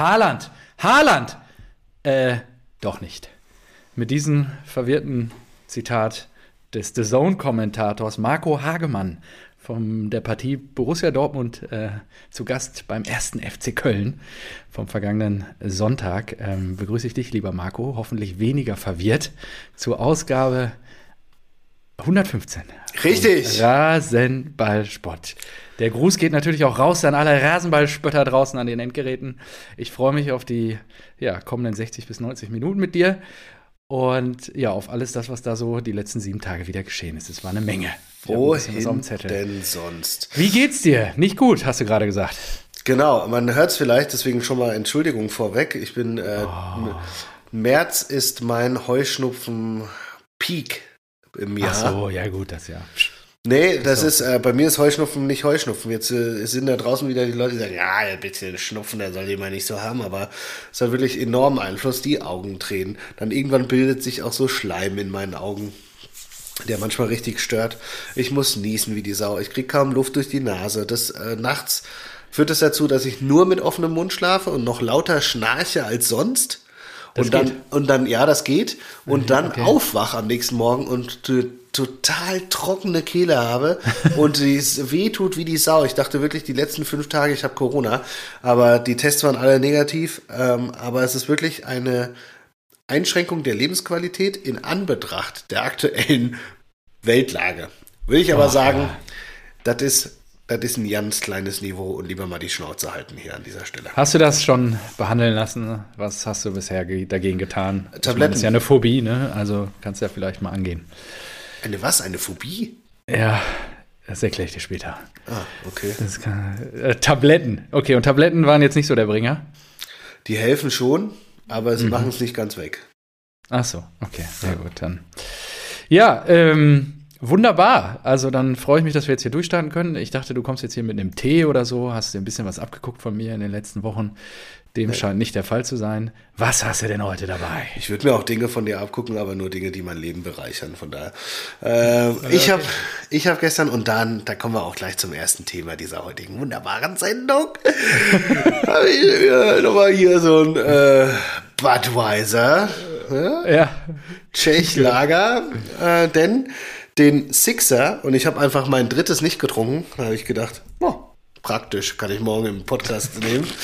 Haaland, Haaland! Äh, doch nicht. Mit diesem verwirrten Zitat des The Zone-Kommentators Marco Hagemann von der Partie Borussia Dortmund äh, zu Gast beim ersten FC Köln vom vergangenen Sonntag. Ähm, begrüße ich dich, lieber Marco, hoffentlich weniger verwirrt zur Ausgabe 115. Richtig. Rasenballsport. Der Gruß geht natürlich auch raus an alle Rasenballspötter draußen an den Endgeräten. Ich freue mich auf die ja, kommenden 60 bis 90 Minuten mit dir und ja, auf alles das, was da so die letzten sieben Tage wieder geschehen ist. Es war eine Menge. Wohin denn sonst? Wie geht's dir? Nicht gut, hast du gerade gesagt. Genau, man hört es vielleicht, deswegen schon mal Entschuldigung vorweg. Ich bin, äh, oh. März ist mein Heuschnupfen-Peak im Jahr. Ach so, ja gut, das ja. Nee, das so. ist, äh, bei mir ist Heuschnupfen nicht Heuschnupfen. Jetzt äh, sind da draußen wieder die Leute, die sagen, ja, ein bisschen Schnupfen, der soll jemand nicht so haben, aber es hat wirklich enormen Einfluss, die Augen tränen. Dann irgendwann bildet sich auch so Schleim in meinen Augen, der manchmal richtig stört. Ich muss niesen wie die Sau. Ich krieg kaum Luft durch die Nase. Das äh, nachts führt das dazu, dass ich nur mit offenem Mund schlafe und noch lauter schnarche als sonst. Das und dann, geht. und dann, ja, das geht. Und dann okay. aufwach am nächsten Morgen und total trockene Kehle habe und es wehtut wie die Sau. Ich dachte wirklich die letzten fünf Tage, ich habe Corona, aber die Tests waren alle negativ. Ähm, aber es ist wirklich eine Einschränkung der Lebensqualität in Anbetracht der aktuellen Weltlage. Will ich aber oh, sagen, ja. das ist das ist ein ganz kleines Niveau und lieber mal die Schnauze halten hier an dieser Stelle. Hast du das schon behandeln lassen? Was hast du bisher dagegen getan? Tabletten. Meine, das ist ja eine Phobie, ne? Also kannst du ja vielleicht mal angehen. Eine was? Eine Phobie? Ja, das erkläre ich dir später. Ah, okay. Kann, äh, Tabletten. Okay, und Tabletten waren jetzt nicht so der Bringer? Die helfen schon, aber sie mhm. machen es nicht ganz weg. Ach so, okay, sehr ja. gut dann. Ja, ähm, Wunderbar. Also dann freue ich mich, dass wir jetzt hier durchstarten können. Ich dachte, du kommst jetzt hier mit einem Tee oder so, hast dir ein bisschen was abgeguckt von mir in den letzten Wochen. Dem scheint nicht der Fall zu sein. Was hast du denn heute dabei? Ich würde mir auch Dinge von dir abgucken, aber nur Dinge, die mein Leben bereichern. Von daher. Äh, okay. Ich habe ich hab gestern und dann, da kommen wir auch gleich zum ersten Thema dieser heutigen wunderbaren Sendung. habe ich äh, nochmal hier so ein äh, Budweiser. Ja. ja. Tschech-Lager. Äh, denn den Sixer und ich habe einfach mein drittes nicht getrunken. Da habe ich gedacht, oh, praktisch, kann ich morgen im Podcast nehmen.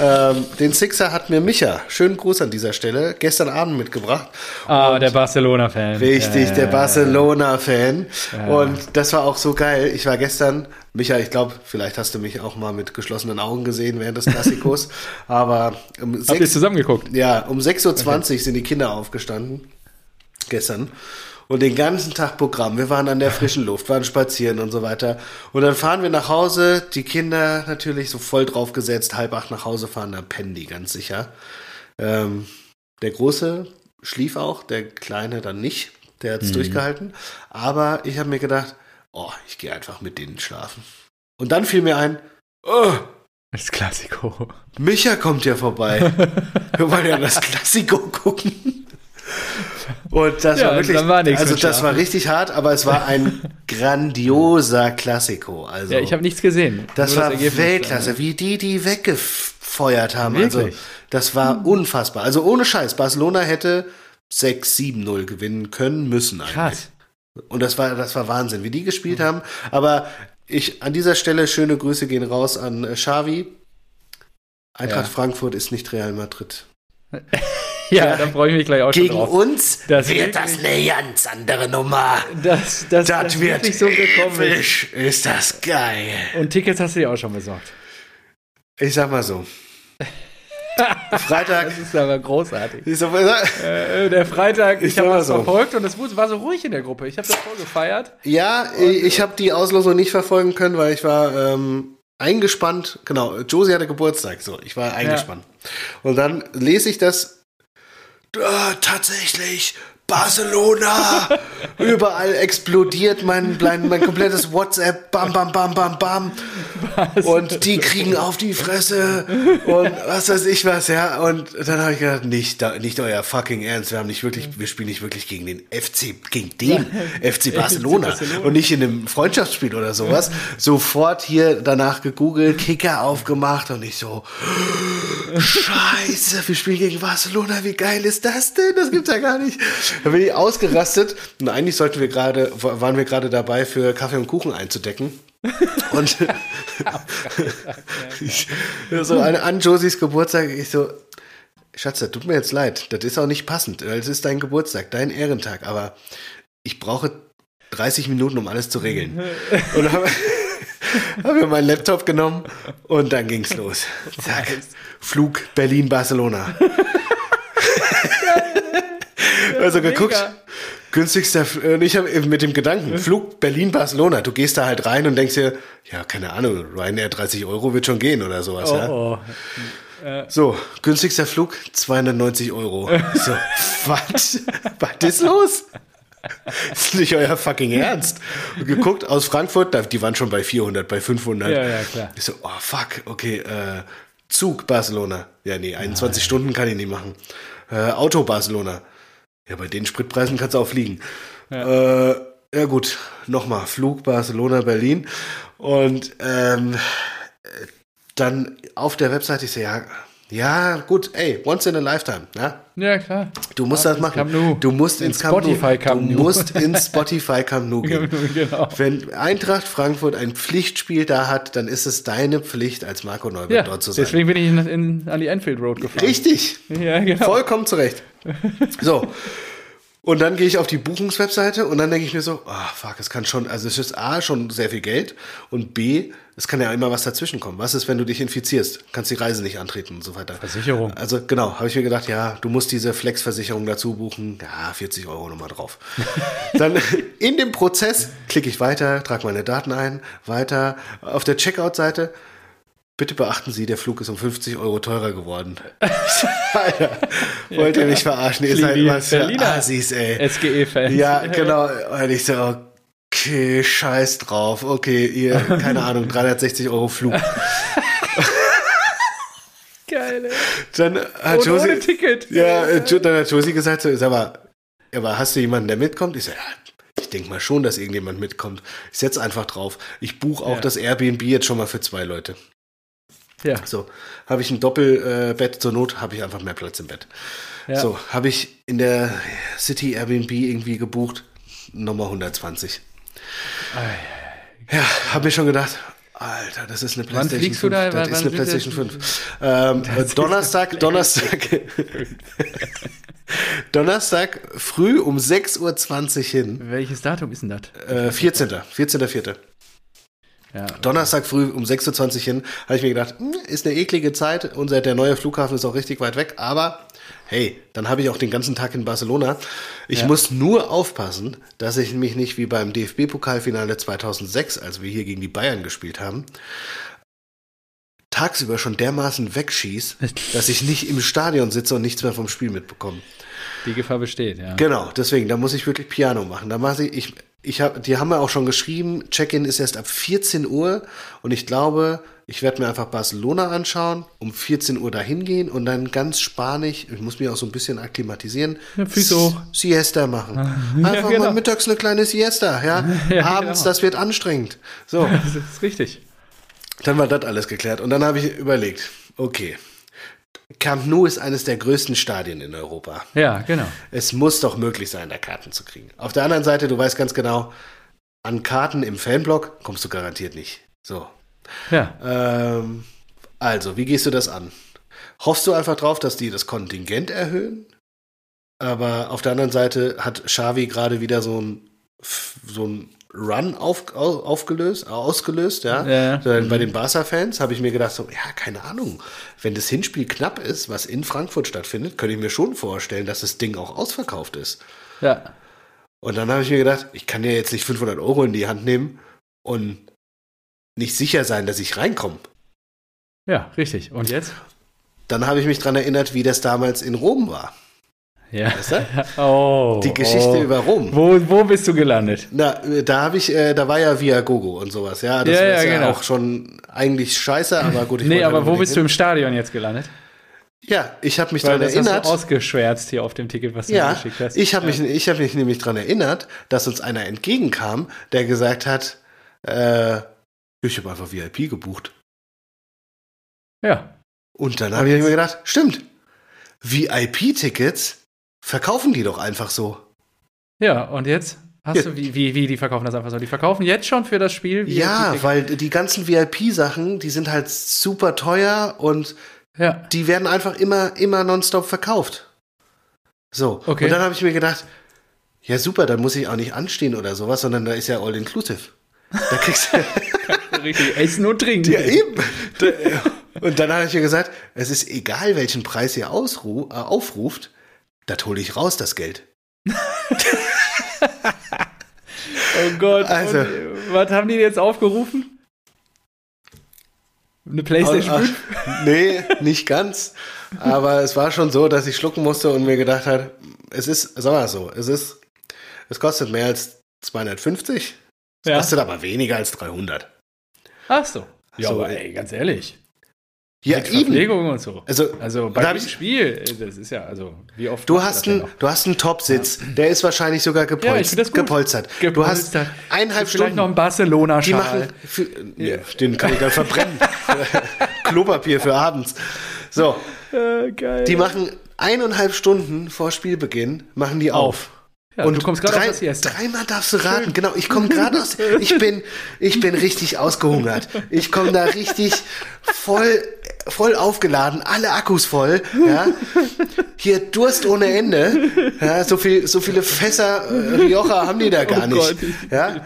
Ähm, den Sixer hat mir Micha, schönen Gruß an dieser Stelle, gestern Abend mitgebracht. Ah, der Barcelona-Fan. Richtig, ja, der Barcelona-Fan. Ja. Und das war auch so geil. Ich war gestern, Micha, ich glaube, vielleicht hast du mich auch mal mit geschlossenen Augen gesehen während des Klassikos. aber um Habt 6, ihr zusammengeguckt? Ja, um 6.20 Uhr okay. sind die Kinder aufgestanden. Gestern und den ganzen Tag Programm. Wir waren an der frischen Luft, waren spazieren und so weiter. Und dann fahren wir nach Hause, die Kinder natürlich so voll drauf gesetzt, halb acht nach Hause fahren, dann pennen die ganz sicher. Ähm, der Große schlief auch, der Kleine dann nicht, der hat es mhm. durchgehalten. Aber ich habe mir gedacht, oh, ich gehe einfach mit denen schlafen. Und dann fiel mir ein, oh, das Klassiko. Micha kommt ja vorbei. Wir wollen ja das Klassiko gucken. Und das ja, war wirklich, war also das war richtig hart, aber es war ein grandioser Klassiko. Also ja, ich habe nichts gesehen. Das war das Weltklasse, wie die die weggefeuert haben. Also wirklich? Also das war hm. unfassbar. Also ohne Scheiß, Barcelona hätte 6-7-0 gewinnen können müssen eigentlich. Krass. Und das war das war Wahnsinn, wie die gespielt mhm. haben. Aber ich an dieser Stelle schöne Grüße gehen raus an äh, Xavi. Eintracht ja. Frankfurt ist nicht Real Madrid. ja, ja, dann freue ich mich gleich auch schon drauf. Gegen uns das wird das eine ganz andere Nummer. Das, das, das, das wird nicht so gekommen. Fisch, ist das geil. Und Tickets hast du dir auch schon besorgt. Ich sag mal so. Freitag. Das ist aber großartig. Äh, der Freitag, ich, ich habe das so. verfolgt und es war so ruhig in der Gruppe. Ich habe das voll gefeiert. Ja, und, ich habe die Auslosung nicht verfolgen können, weil ich war ähm, eingespannt. Genau, Josie hatte Geburtstag, so. Ich war eingespannt. Ja. Und dann lese ich das tatsächlich Barcelona! Überall explodiert mein, mein, mein komplettes WhatsApp. Bam, bam, bam, bam, bam. Und die kriegen auf die Fresse. Und was weiß ich was, ja. Und dann habe ich gedacht, nicht, nicht euer fucking Ernst. Wir haben nicht wirklich, wir spielen nicht wirklich gegen den FC, gegen den FC Barcelona. Barcelona. Und nicht in einem Freundschaftsspiel oder sowas. Sofort hier danach gegoogelt, Kicker aufgemacht und ich so, Scheiße, wir spielen gegen Barcelona. Wie geil ist das denn? Das gibt's ja gar nicht. Da bin ich ausgerastet. Und eigentlich sollten wir gerade, waren wir gerade dabei, für Kaffee und Kuchen einzudecken. Und ich, so an, an Josies Geburtstag, ich so, Schatz, das tut mir jetzt leid. Das ist auch nicht passend, es ist dein Geburtstag, dein Ehrentag. Aber ich brauche 30 Minuten, um alles zu regeln. Und dann habe hab mir meinen Laptop genommen und dann ging's los. Zack. Flug Berlin-Barcelona. Also geguckt. Mega. Günstigster, und ich habe mit dem Gedanken, Flug Berlin-Barcelona, du gehst da halt rein und denkst dir, ja, keine Ahnung, Ryanair 30 Euro wird schon gehen oder sowas, oh, ja. Oh. Äh. So, günstigster Flug 290 Euro. so, was? Was ist los? ist nicht euer fucking Ernst. Und geguckt aus Frankfurt, die waren schon bei 400, bei 500. Ja, ja, klar. Ich so, oh fuck, okay, äh, Zug Barcelona. Ja, nee, 21 Nein. Stunden kann ich nicht machen. Äh, Auto Barcelona. Ja, bei den Spritpreisen kannst du auch fliegen. Ja, äh, ja gut, nochmal, Flug Barcelona, Berlin. Und ähm, dann auf der Webseite, ich so, ja, ja, gut, ey, once in a lifetime, ja? Ja, klar. Du musst das machen. Du musst ins Spotify Camp Du musst ins Spotify Camp Nou gehen. genau. Wenn Eintracht Frankfurt ein Pflichtspiel da hat, dann ist es deine Pflicht, als Marco Neubert ja, dort zu sein. Deswegen bin ich in, in, an die Enfield Road gefahren. Richtig. Ja, genau. Vollkommen zurecht. So. Und dann gehe ich auf die Buchungswebseite und dann denke ich mir so, ah, oh, fuck, es kann schon, also es ist A, schon sehr viel Geld und B, es kann ja immer was dazwischen kommen. Was ist, wenn du dich infizierst? Kannst die Reise nicht antreten und so weiter. Versicherung. Also genau, habe ich mir gedacht, ja, du musst diese Flex-Versicherung dazu buchen. Ja, 40 Euro nochmal drauf. dann in dem Prozess klicke ich weiter, trage meine Daten ein, weiter. Auf der Checkout-Seite Bitte beachten Sie, der Flug ist um 50 Euro teurer geworden. Alter, wollt ihr mich verarschen? Ihr seid was für Assis, ey. SGE-Fans. Ja, genau. Und ich so, okay, scheiß drauf. Okay, ihr, keine Ahnung, 360 Euro Flug. Geil, ey. Dann hat ohne, Josie, ohne Ticket. Ja, dann hat Josie gesagt, so, sag mal, aber hast du jemanden, der mitkommt? Ich so, ja, ich denke mal schon, dass irgendjemand mitkommt. Ich setze einfach drauf. Ich buche auch ja. das Airbnb jetzt schon mal für zwei Leute. Ja. So, habe ich ein Doppelbett, äh, zur Not habe ich einfach mehr Platz im Bett. Ja. So, habe ich in der City Airbnb irgendwie gebucht, Nummer 120. Ei, Ja, habe mir schon gedacht, Alter, das ist eine PlayStation 5. Da? Das ist eine PlayStation 5. Ähm, Donnerstag, Donnerstag. Donnerstag früh um 6.20 Uhr hin. Welches Datum ist denn das? Äh, 14. 14.04. Ja. Donnerstag früh um 6.20 Uhr hin, habe ich mir gedacht, hm, ist eine eklige Zeit. Unser, der neue Flughafen ist auch richtig weit weg, aber hey, dann habe ich auch den ganzen Tag in Barcelona. Ich ja. muss nur aufpassen, dass ich mich nicht wie beim DFB-Pokalfinale 2006, als wir hier gegen die Bayern gespielt haben, tagsüber schon dermaßen wegschieß, dass ich nicht im Stadion sitze und nichts mehr vom Spiel mitbekomme. Die Gefahr besteht, ja. Genau, deswegen, da muss ich wirklich Piano machen. Da mache ich, ich, ich hab, die haben mir auch schon geschrieben, Check-in ist erst ab 14 Uhr und ich glaube, ich werde mir einfach Barcelona anschauen, um 14 Uhr dahin gehen und dann ganz spanisch, ich muss mich auch so ein bisschen akklimatisieren, ja, hoch. Siesta machen. Einfach ja, genau. mal mittags eine kleine Siesta, ja. ja Abends, genau. das wird anstrengend. So. das ist richtig. Dann war das alles geklärt und dann habe ich überlegt, okay, Camp Nou ist eines der größten Stadien in Europa. Ja, genau. Es muss doch möglich sein, da Karten zu kriegen. Auf der anderen Seite, du weißt ganz genau, an Karten im Fanblock kommst du garantiert nicht. So. Ja. Ähm, also, wie gehst du das an? Hoffst du einfach drauf, dass die das Kontingent erhöhen? Aber auf der anderen Seite hat Xavi gerade wieder so ein, so ein Run auf, aufgelöst, ausgelöst, ja. ja. Bei den Barca-Fans habe ich mir gedacht, so, ja, keine Ahnung. Wenn das Hinspiel knapp ist, was in Frankfurt stattfindet, könnte ich mir schon vorstellen, dass das Ding auch ausverkauft ist. Ja. Und dann habe ich mir gedacht, ich kann ja jetzt nicht 500 Euro in die Hand nehmen und nicht sicher sein, dass ich reinkomme. Ja, richtig. Und jetzt? Dann habe ich mich daran erinnert, wie das damals in Rom war. Ja. Weißt du? Oh, Die Geschichte oh. über Rom. Wo, wo bist du gelandet? Na, da habe ich, äh, da war ja Viagogo und sowas, ja. Das Ja, ja, ist ja genau. auch schon eigentlich scheiße, aber gut, ich Nee, aber wo bist du hin. im Stadion jetzt gelandet? Ja, ich habe mich daran das hast erinnert. du ausgeschwärzt hier auf dem Ticket, was du mir Ja, geschickt hast. ich habe mich, ich hab mich nämlich daran erinnert, dass uns einer entgegenkam, der gesagt hat, äh, ich habe einfach VIP gebucht. Ja. Und dann habe ich mir gedacht, stimmt, VIP-Tickets verkaufen die doch einfach so. Ja, und jetzt? Hast Ja. du, wie, wie, wie, die verkaufen das einfach so? Die verkaufen jetzt schon für das Spiel? Wie Ja, weil die ganzen VIP-Sachen, die sind halt super teuer und Ja. die werden einfach immer, immer nonstop verkauft. So. Okay. Und dann habe ich mir gedacht, ja super, dann muss ich auch nicht anstehen oder sowas, sondern da ist ja all inclusive. Da kriegst du Richtig essen und trinken. ja eben. Da, und dann habe ich mir gesagt, es ist egal, welchen Preis ihr ausru äh, aufruft, das hole ich raus, das Geld. Oh Gott. Also. Und, äh, was haben die jetzt aufgerufen? Eine Playstation Ach, 5? nee, nicht ganz. Aber es war schon so, dass ich schlucken musste und mir gedacht hat, es ist, sag mal so, es ist, es kostet mehr als 250, es Ja. kostet aber weniger als 300. Ach so. Ja, So, aber ey, ganz ehrlich. Ja, Mit eben. Verpflegung und so. Also, Also bei dem Spiel, äh, das ist ja, also, wie oft. Du hast, noch? du hast einen Top-Sitz, der ist wahrscheinlich sogar Ja, ich gepolst, das gut. gepolstert. Du hast Gepolstert. eineinhalb Vielleicht noch Stunden. ein barcelona Die machen, für, nee, den kann ich dann verbrennen. Klopapier für abends. So, Äh, geil. die machen eineinhalb Stunden vor Spielbeginn, machen die auf. Ja, du kommst gerade drei, aus der dreimal darfst du raten. Genau, ich komme gerade aus. Ich bin, ich bin richtig ausgehungert. Ich komme da richtig voll, voll aufgeladen, alle Akkus voll. Ja. Hier Durst ohne Ende. Ja, so viel, so viele Fässer äh, Rioja haben die da gar Oh nicht. Gott, ja.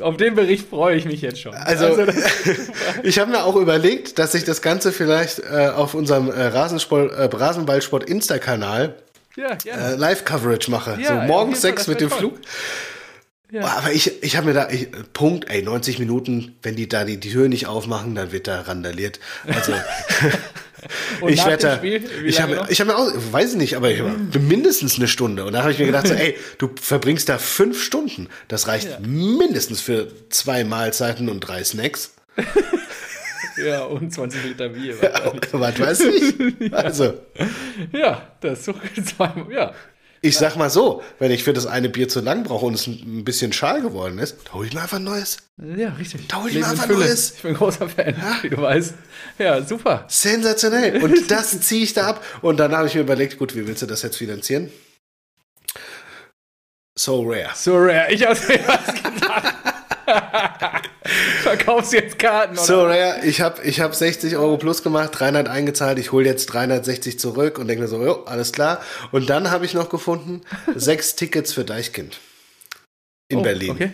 Auf den Bericht freue ich mich jetzt schon. Also, das, ich habe mir auch überlegt, dass ich das Ganze vielleicht äh, auf unserem äh, Rasensport, äh, Rasenballsport Insta-Kanal ja, ja. äh, Live-Coverage mache. Ja, so morgens sechs mit dem toll. Flug. Ja. Aber ich, ich habe mir da, ich, Punkt, ey, 90 Minuten, wenn die da die, die Tür nicht aufmachen, dann wird da randaliert. Also, ich werde da, Spiel, ich habe ich hab mir auch, weiß ich nicht, aber ich, mindestens eine Stunde. Und da habe ich mir gedacht, so, ey, du verbringst da fünf Stunden. Das reicht Ja. mindestens für zwei Mahlzeiten und drei Snacks. Ja, und 20 Liter Bier. Was weiß ich. Also, ja, das ist so zweimal, ja. Ich sag mal so, wenn ich für das eine Bier zu lang brauche und es ein bisschen schal geworden ist, da hol ich mir einfach ein neues. Ja, richtig. Da hol ich mir in einfach Fülle. Neues. Ich bin ein großer Fan, wie du weißt. Ja, super. Sensationell. Und das ziehe ich da ab. Und dann habe ich mir überlegt, gut, wie willst du das jetzt finanzieren? So rare. So rare. Ich hab's mir was gedacht. Verkaufst jetzt Karten, oder? So rare. Ich habe ich hab 60 Euro plus gemacht, 300 eingezahlt. Ich hole jetzt 360 zurück und denke mir so, jo, alles klar. Und dann habe ich noch gefunden, sechs Tickets für Deichkind. In Oh, Berlin. Okay.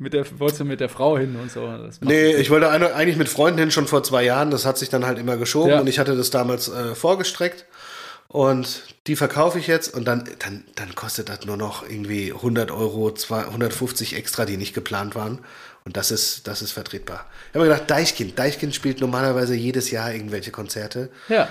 Mit der, wolltest du mit der Frau hin und so? Das Nee, ich wollte eine, eigentlich mit Freunden hin schon vor zwei Jahren. Das hat sich dann halt immer geschoben Ja. und ich hatte das damals äh, vorgestreckt. Und die verkaufe ich jetzt und dann, dann, dann kostet das nur noch irgendwie 100 Euro, 200, 150 extra, die nicht geplant waren. Und das ist, das ist vertretbar. Ich habe mir gedacht, Deichkind. Deichkind spielt normalerweise jedes Jahr irgendwelche Konzerte. Ja.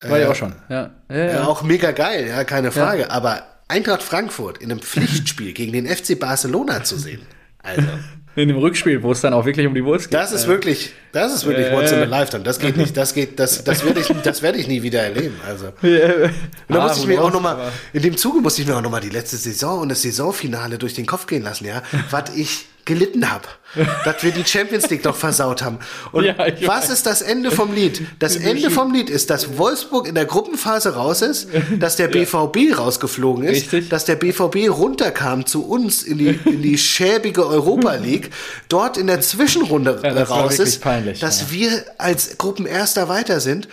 War Äh, ja auch schon. Ja. Ja, ja. Ja, auch mega geil, ja, keine Frage. Aber Eintracht Frankfurt in einem Pflichtspiel gegen den FC Barcelona zu sehen. Also. In dem Rückspiel, wo es dann auch wirklich um die Wurst geht. Das ist wirklich, das ist wirklich Äh. once in a lifetime. Das geht nicht, das geht, das, das werde ich, das werde ich nie wieder erleben. Also. Und da Ah, ich mir auch knows, noch mal, aber- in dem Zuge musste ich mir auch noch mal die letzte Saison und das Saisonfinale durch den Kopf gehen lassen, ja, was ich gelitten habe, dass wir die Champions League doch versaut haben. Und Ja, was ist das Ende vom Lied? Das Ende vom Lied ist, dass Wolfsburg in der Gruppenphase raus ist, dass der BVB rausgeflogen ist, Richtig. dass der BVB runterkam zu uns in die, in die schäbige Europa League, dort in der Zwischenrunde Ja, raus ist, peinlich, dass ja. wir als Gruppenerster weiter sind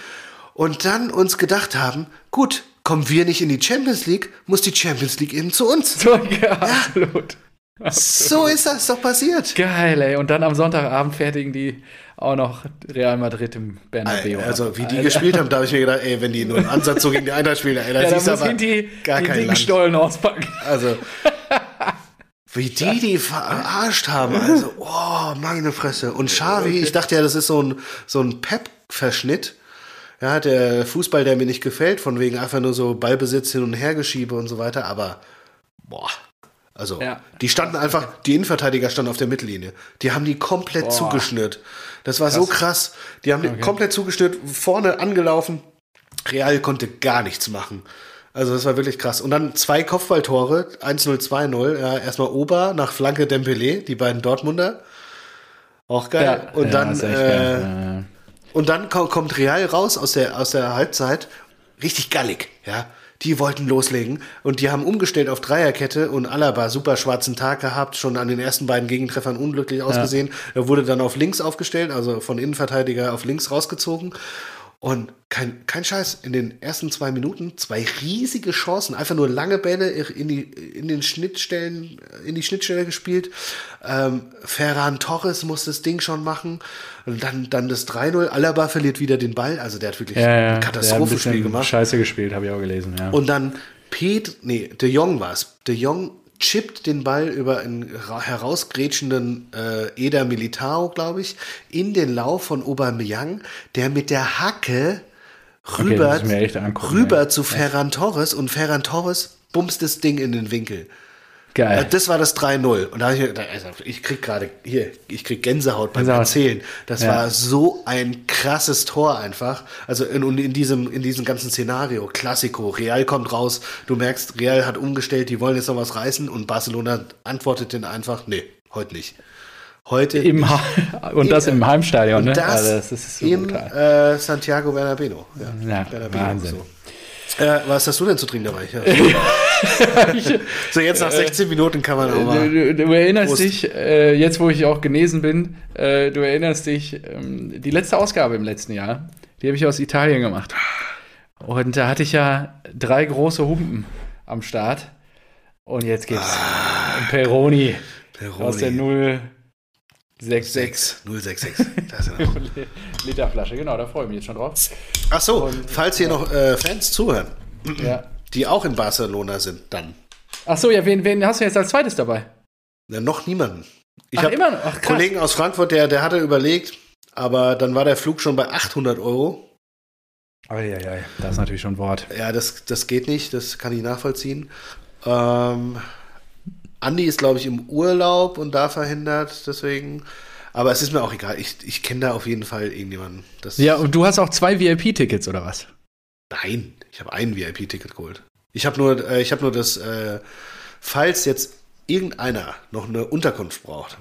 und dann uns gedacht haben, gut, kommen wir nicht in die Champions League, muss die Champions League eben zu uns. So, ja, absolut. So ist das doch passiert. Geil, ey. Und dann am Sonntagabend fertigen die auch noch Real Madrid im Bernabeu. Also wie die Alter. gespielt haben, da habe ich mir gedacht, ey, wenn die nur einen Ansatz so gegen die Eintracht spielen, ey, da Ja, da siehst du muss aber Hinti gar die kein Land. Stollen auspacken. Also wie die die verarscht haben, also oh meine Fresse. Und Xavi, ich dachte ja, das ist so ein so ein Pep-Verschnitt. Ja, der Fußball, der mir nicht gefällt, von wegen einfach nur so Ballbesitz hin und her geschiebe und so weiter, aber boah. Also, Ja. die standen einfach, die Innenverteidiger standen auf der Mittellinie. Die haben die komplett Boah. zugeschnürt. Das war so krass. Die haben die Okay. komplett zugeschnürt, vorne angelaufen. Real konnte gar nichts machen. Also das war wirklich krass. Und dann zwei Kopfballtore, 1-0, 2-0. Ja, erstmal Ober nach Flanke Dembele, die beiden Dortmunder. Auch geil. und ja, dann ist echt äh, geil. und dann ko- kommt Real raus aus der, aus der Halbzeit. Richtig gallig, ja. Die wollten loslegen und die haben umgestellt auf Dreierkette und Alaba super schwarzen Tag gehabt, schon an den ersten beiden Gegentreffern unglücklich ausgesehen. Er wurde dann auf links aufgestellt, also von Innenverteidiger auf links rausgezogen. Und kein, kein Scheiß, in den ersten zwei Minuten zwei riesige Chancen, einfach nur lange Bälle in die, in den Schnittstellen, in die Schnittstelle gespielt. Ähm, Ferran Torres muss das Ding schon machen. Und dann, dann das 3-0. Alaba verliert wieder den Ball. Also der hat wirklich Ja, ja, ein Katastrophenspiel gemacht. Scheiße gespielt, habe ich auch gelesen, ja. Und dann Pete, nee, De Jong war's. De Jong chippt den Ball über einen ra- herausgrätschenden äh, Eder Militao, glaube ich, in den Lauf von Aubameyang, der mit der Hacke rüber, echt angucken, rüber ey. zu Ferran Torres und Ferran Torres bumst das Ding in den Winkel. Geil. Das war das 3-0. Und da habe ich gedacht, also ich krieg gerade hier, ich krieg Gänsehaut beim Gänsehaut. Erzählen. Das Ja. war so ein krasses Tor einfach. Also in, und in diesem, in diesem ganzen Szenario, Klassiko, Real kommt raus, du merkst, Real hat umgestellt, die wollen jetzt noch was reißen und Barcelona antwortet den einfach, nee, heute nicht. Heute Im nicht. Und das im Heimstadion, ne? Das, also das ist so im äh, Santiago Bernabéu. Ja, Ja, Bernabéu, Wahnsinn. So. Äh, was hast du denn zu trinken dabei? Ja. so, jetzt nach 16 Minuten kann man auch mal. Du, du, du erinnerst Prost. dich, äh, jetzt wo ich auch genesen bin, äh, du erinnerst dich, ähm, die letzte Ausgabe im letzten Jahr, die habe ich aus Italien gemacht. Und da hatte ich ja drei große Humpen am Start. Und jetzt gibt's ein Peroni, aus der 066 6, 066. Da ist er noch. Literflasche. Genau, da freue ich mich jetzt schon drauf. Ach so, falls hier noch äh, Fans zuhören, Ja. die auch in Barcelona sind, dann. Ach so, ja, wen, wen hast du jetzt als zweites dabei? Na, noch niemanden. Ich habe immer noch? Ach. Kollegen aus Frankfurt, der, der hatte überlegt, aber dann war der Flug schon bei 800 Euro. Eieiei, das ist natürlich schon ein Wort. Ja, das, das geht nicht, das kann ich nachvollziehen. Ähm, Andi ist, glaube ich, im Urlaub und da verhindert, deswegen. Aber es ist mir auch egal. Ich, ich kenne da auf jeden Fall irgendjemanden. Das, Ja, und du hast auch zwei VIP-Tickets, oder was? Nein, ich habe ein VIP-Ticket geholt. Ich habe nur, äh, ich habe nur das, äh, falls jetzt irgendeiner noch eine Unterkunft braucht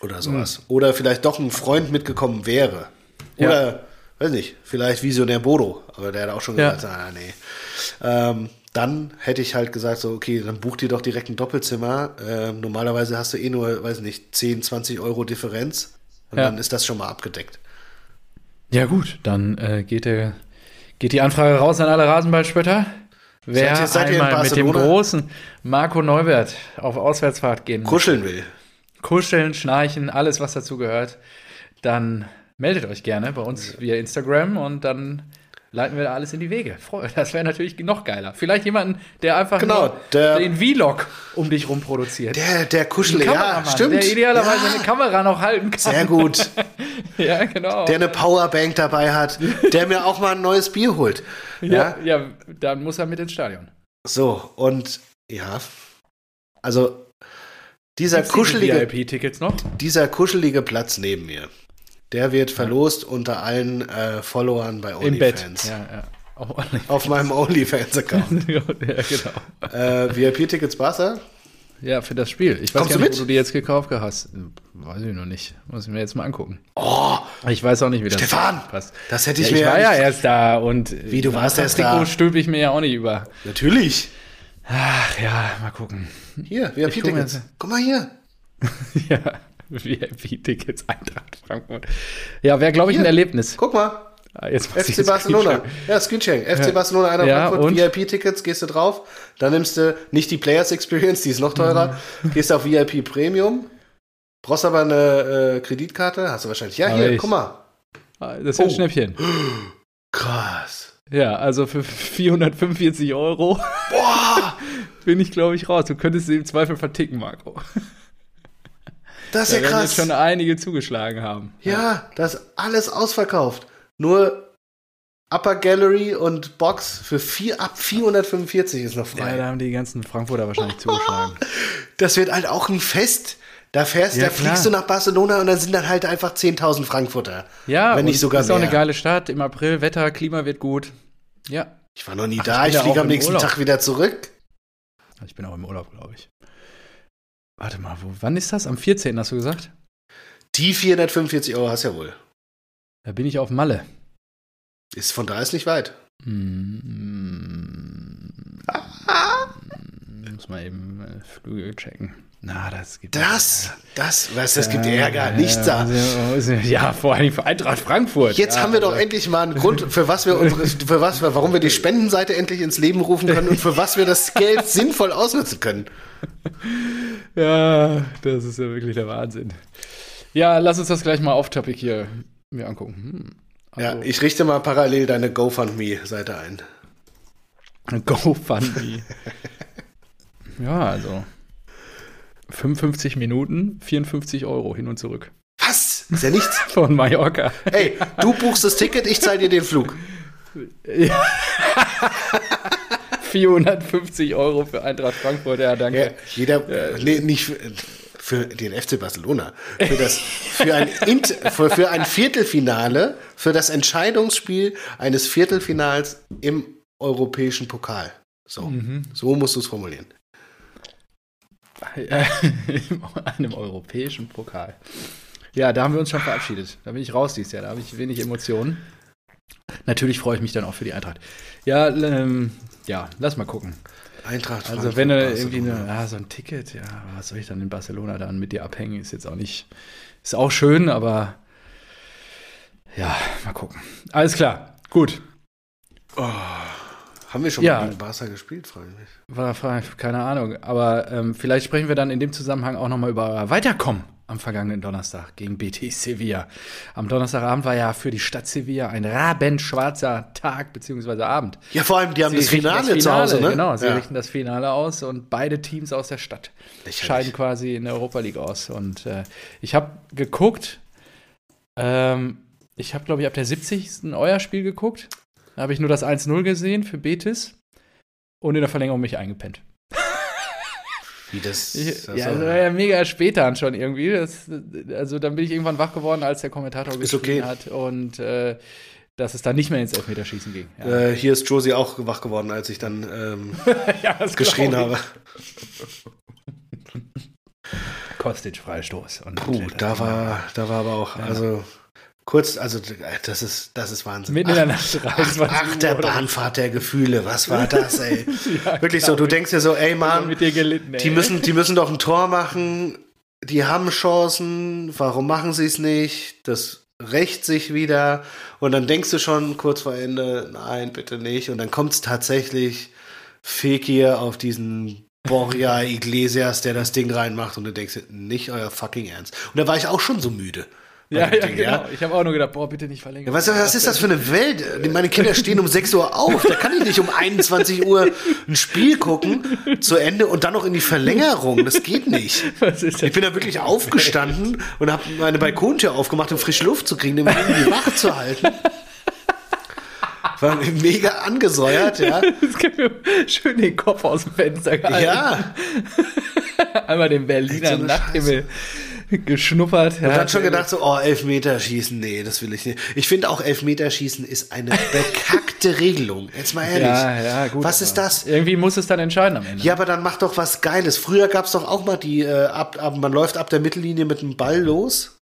oder sowas, Hm. oder vielleicht doch ein Freund mitgekommen wäre, Ja. oder weiß nicht, vielleicht Visionär Bodo, aber der hat auch schon Ja. gesagt, ah nee. Ähm, dann hätte ich halt gesagt, so, okay, dann buch dir doch direkt ein Doppelzimmer. Ähm, normalerweise hast du eh nur, weiß nicht, 10, 20 Euro Differenz. Und Ja. dann ist das schon mal abgedeckt. Ja, gut, dann äh, geht, der, geht die Anfrage raus an alle Rasenballspötter. Wer Seid ihr- seid einmal mit dem großen Marco Neubert auf Auswärtsfahrt gehen, Kuscheln will. kuscheln, schnarchen, alles, was dazu gehört, dann meldet euch gerne bei uns via Instagram und dann leiten wir da alles in die Wege. Das wäre natürlich noch geiler. Vielleicht jemanden, der einfach Genau, der- den Vlog um dich rum produziert. Der, der Kuschel, ja, stimmt. der idealerweise ja. eine Kamera noch halten kann. Sehr gut. Ja, genau. Der eine Powerbank dabei hat, der mir auch mal ein neues Bier holt. ja, ja, dann muss er mit ins Stadion. So, und ja, also dieser Gibt's kuschelige, VIP-Tickets noch? dieser kuschelige Platz neben mir, der wird verlost unter allen äh, Followern bei Im Bett. OnlyFans. Ja, ja. Oh, Auf meinem OnlyFans-Account. ja, genau. äh, VIP-Tickets Barca? Ja, für das Spiel. Ich weiß Kommst gar du nicht, mit? wo du die jetzt gekauft hast. Weiß ich noch nicht. Muss ich mir jetzt mal angucken. Oh, Ich weiß auch nicht, wie das Stefan, passt. das hätte Ja, ich ich mir war ja ja erst da und Wie, du warst das erst Trikot da? stülpe ich mir ja auch nicht über. natürlich. Ach ja, mal gucken. Hier, VIP-Tickets. das- Guck mal hier. ja, VIP-Tickets Eintracht Frankfurt. Ja, wäre, glaube ich, ein. Erlebnis. Guck mal. Ah, FC Barcelona. Ja, Screensharing. FC Barcelona, einer Ja, Frankfurt? VIP-Tickets, gehst du drauf. Dann nimmst du nicht die Players Experience, die ist noch teurer. Gehst auf VIP Premium. Brauchst aber eine äh, Kreditkarte. Hast du wahrscheinlich. Ja, Hab hier, ich. guck mal. Ah, Das ist ja ein Oh. Schnäppchen. Krass. Ja, also für 445 Euro Boah, bin ich, glaube ich, raus. Du könntest sie im Zweifel verticken, Marco. Das Da ist ja werden jetzt krass. schon einige zugeschlagen haben. Ja, das ist alles ausverkauft. Nur Upper Gallery und Box für vier, ab 445 ist noch frei. Ja, da haben die ganzen Frankfurter wahrscheinlich zugeschlagen. Das wird halt auch ein Fest. Da fährst, ja, da klar. fliegst du nach Barcelona und dann sind dann halt einfach 10.000 Frankfurter. Ja, wenn nicht sogar ist mehr. auch eine geile Stadt. Im April Wetter, Klima wird gut. Ja. Ich war noch nie Ach, da. Ich, ich fliege am nächsten Urlaub. Tag wieder zurück. Ich bin auch im Urlaub, glaube ich. Warte mal, wo, wann ist das? Am 14. hast du gesagt? Die 445 Euro hast du ja wohl. Da bin ich auf Malle. Ist von da ist nicht weit. Mm, ah. Muss mal eben äh, Flüge checken. Na, das gibt Das, das, was, das gibt Ärger, ja, nichts da. Ja, vor allem für Eintracht Frankfurt. Jetzt ja, haben wir doch also. endlich mal einen Grund, für was wir unsere, für was wir, warum wir die Spendenseite endlich ins Leben rufen können und für was wir das Geld sinnvoll ausnutzen können. Ja, das ist ja wirklich der Wahnsinn. Ja, lass uns das gleich mal auf Topic hier mir angucken. Hm. Also, ja, ich richte mal parallel deine GoFundMe-Seite ein. GoFundMe. ja, also 55 Minuten, 54 Euro hin und zurück. Was? Ist ja nichts. Von Mallorca. Hey, du buchst das Ticket, ich zahle dir den Flug. Ja. 450 Euro für Eintracht Frankfurt, ja, danke. Ja, jeder, ja. nicht für, für, den FC Barcelona. Für, das, für, ein für, für ein Viertelfinale, für das Entscheidungsspiel eines Viertelfinals im europäischen Pokal. So, mhm. so musst du es formulieren. In einem europäischen Pokal. Ja, da haben wir uns schon verabschiedet. Da bin ich raus dieses Jahr. Da habe ich wenig Emotionen. Natürlich freue ich mich dann auch für die Eintracht. Ja, ähm, ja, lass mal gucken. Eintracht. Also wenn du irgendwie eine, ja, so ein Ticket, ja, was soll ich dann in Barcelona dann mit dir abhängen? Ist jetzt auch nicht, ist auch schön, aber ja, mal gucken. Alles klar, gut. Oh. Haben wir schon ja. mal gegen Barca gespielt, frage ich mich. War, keine Ahnung. Aber ähm, vielleicht sprechen wir dann in dem Zusammenhang auch nochmal über Weiterkommen am vergangenen Donnerstag gegen Betis Sevilla. Am Donnerstagabend war ja für die Stadt Sevilla ein rabenschwarzer Tag bzw. Abend. Ja, vor allem, die haben das Finale, das Finale, zu Hause, ne? Genau, sie ja. richten das Finale aus und beide Teams aus der Stadt Lächerlich. scheiden quasi in der Europa League aus. Und äh, ich habe geguckt, ähm, ich habe, glaube ich, ab der 70. euer Spiel geguckt. Da habe ich nur das 1-0 gesehen für Betis und in der Verlängerung mich eingepennt. Wie das? Ich, ja, das war ja mega spät dann schon irgendwie. Das, also dann bin ich irgendwann wach geworden, als der Kommentator geschrieben okay. hat und äh, dass es dann nicht mehr ins Elfmeterschießen ging. Ja. Äh, hier ist Josie auch wach geworden, als ich dann ähm, ja, geschrien habe. Kostic Freistoß. Und Puh, da war, da war aber auch, ja. also Kurz, also das ist, das ist Wahnsinn. Mitten in der Nacht Ach, ach der Bahnfahrt der Gefühle, was war das, ey? ja, Wirklich so, du denkst dir so, ey Mann, mit dir gelitten, ey. die müssen, die müssen doch ein Tor machen, die haben Chancen, warum machen sie es nicht? Das rächt sich wieder und dann denkst du schon kurz vor Ende, nein, bitte nicht. Und dann kommt es tatsächlich Fekir auf diesen Borja Iglesias, der das Ding reinmacht und du denkst, nicht euer fucking Ernst. Und da war ich auch schon so müde. Ja, ja, Ding, genau. Ja? Ich habe auch nur gedacht, boah, bitte nicht verlängern. Ja, was, was ist das für eine Welt? Meine Kinder stehen um 6 Uhr auf. Da kann ich nicht um 21 Uhr ein Spiel gucken zu Ende und dann noch in die Verlängerung. Das geht nicht. ich bin da wirklich aufgestanden und habe meine Balkontür aufgemacht, um frische Luft zu kriegen, um irgendwie wach zu halten. War mega angesäuert, ja. Das gibt mir schön den Kopf aus dem Fenster gehalten. Ja. Einmal den Berliner so Nachthimmel. Scheiße. geschnuppert. Und dann schon gedacht so, oh, Elfmeterschießen, nee, das will ich nicht. Ich finde auch Elfmeterschießen ist eine bekackte Regelung. Jetzt mal ehrlich. Ja, ja, gut. Was ist das? Irgendwie muss es dann entscheiden am Ende. Ja, aber dann mach doch was Geiles. Früher gab es doch auch mal die, äh, ab, ab, man läuft ab der Mittellinie mit dem Ball los.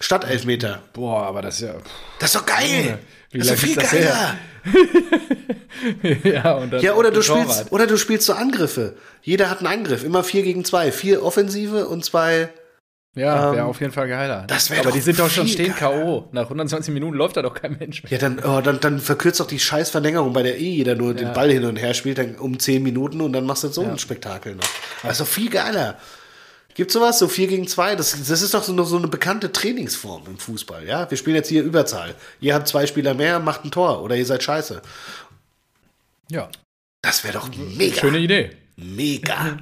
Statt Elfmeter. Boah, aber das ist ja. Das ist doch geil. Wie das ist viel ist geiler. ja, und dann ja oder, du spielst, oder du spielst so Angriffe. Jeder hat einen Angriff. Immer vier gegen zwei. Vier Offensive und zwei. Ja, wäre ähm, auf jeden Fall geiler. Das Aber die sind doch schon stehen K.O. Nach 120 Minuten läuft da doch kein Mensch mehr. Ja, dann, oh, dann, dann verkürzt doch die scheiß Verlängerung, bei der eh jeder nur ja. den Ball hin und her spielt, dann um 10 Minuten und dann machst du so ja. ein Spektakel noch. Das ist doch viel geiler. Gibt sowas? So 4 gegen 2? Das, das ist doch so, so eine bekannte Trainingsform im Fußball, ja? Wir spielen jetzt hier Überzahl. Ihr habt zwei Spieler mehr, macht ein Tor oder ihr seid scheiße. Ja. Das wäre doch mega. Schöne Idee. Mega.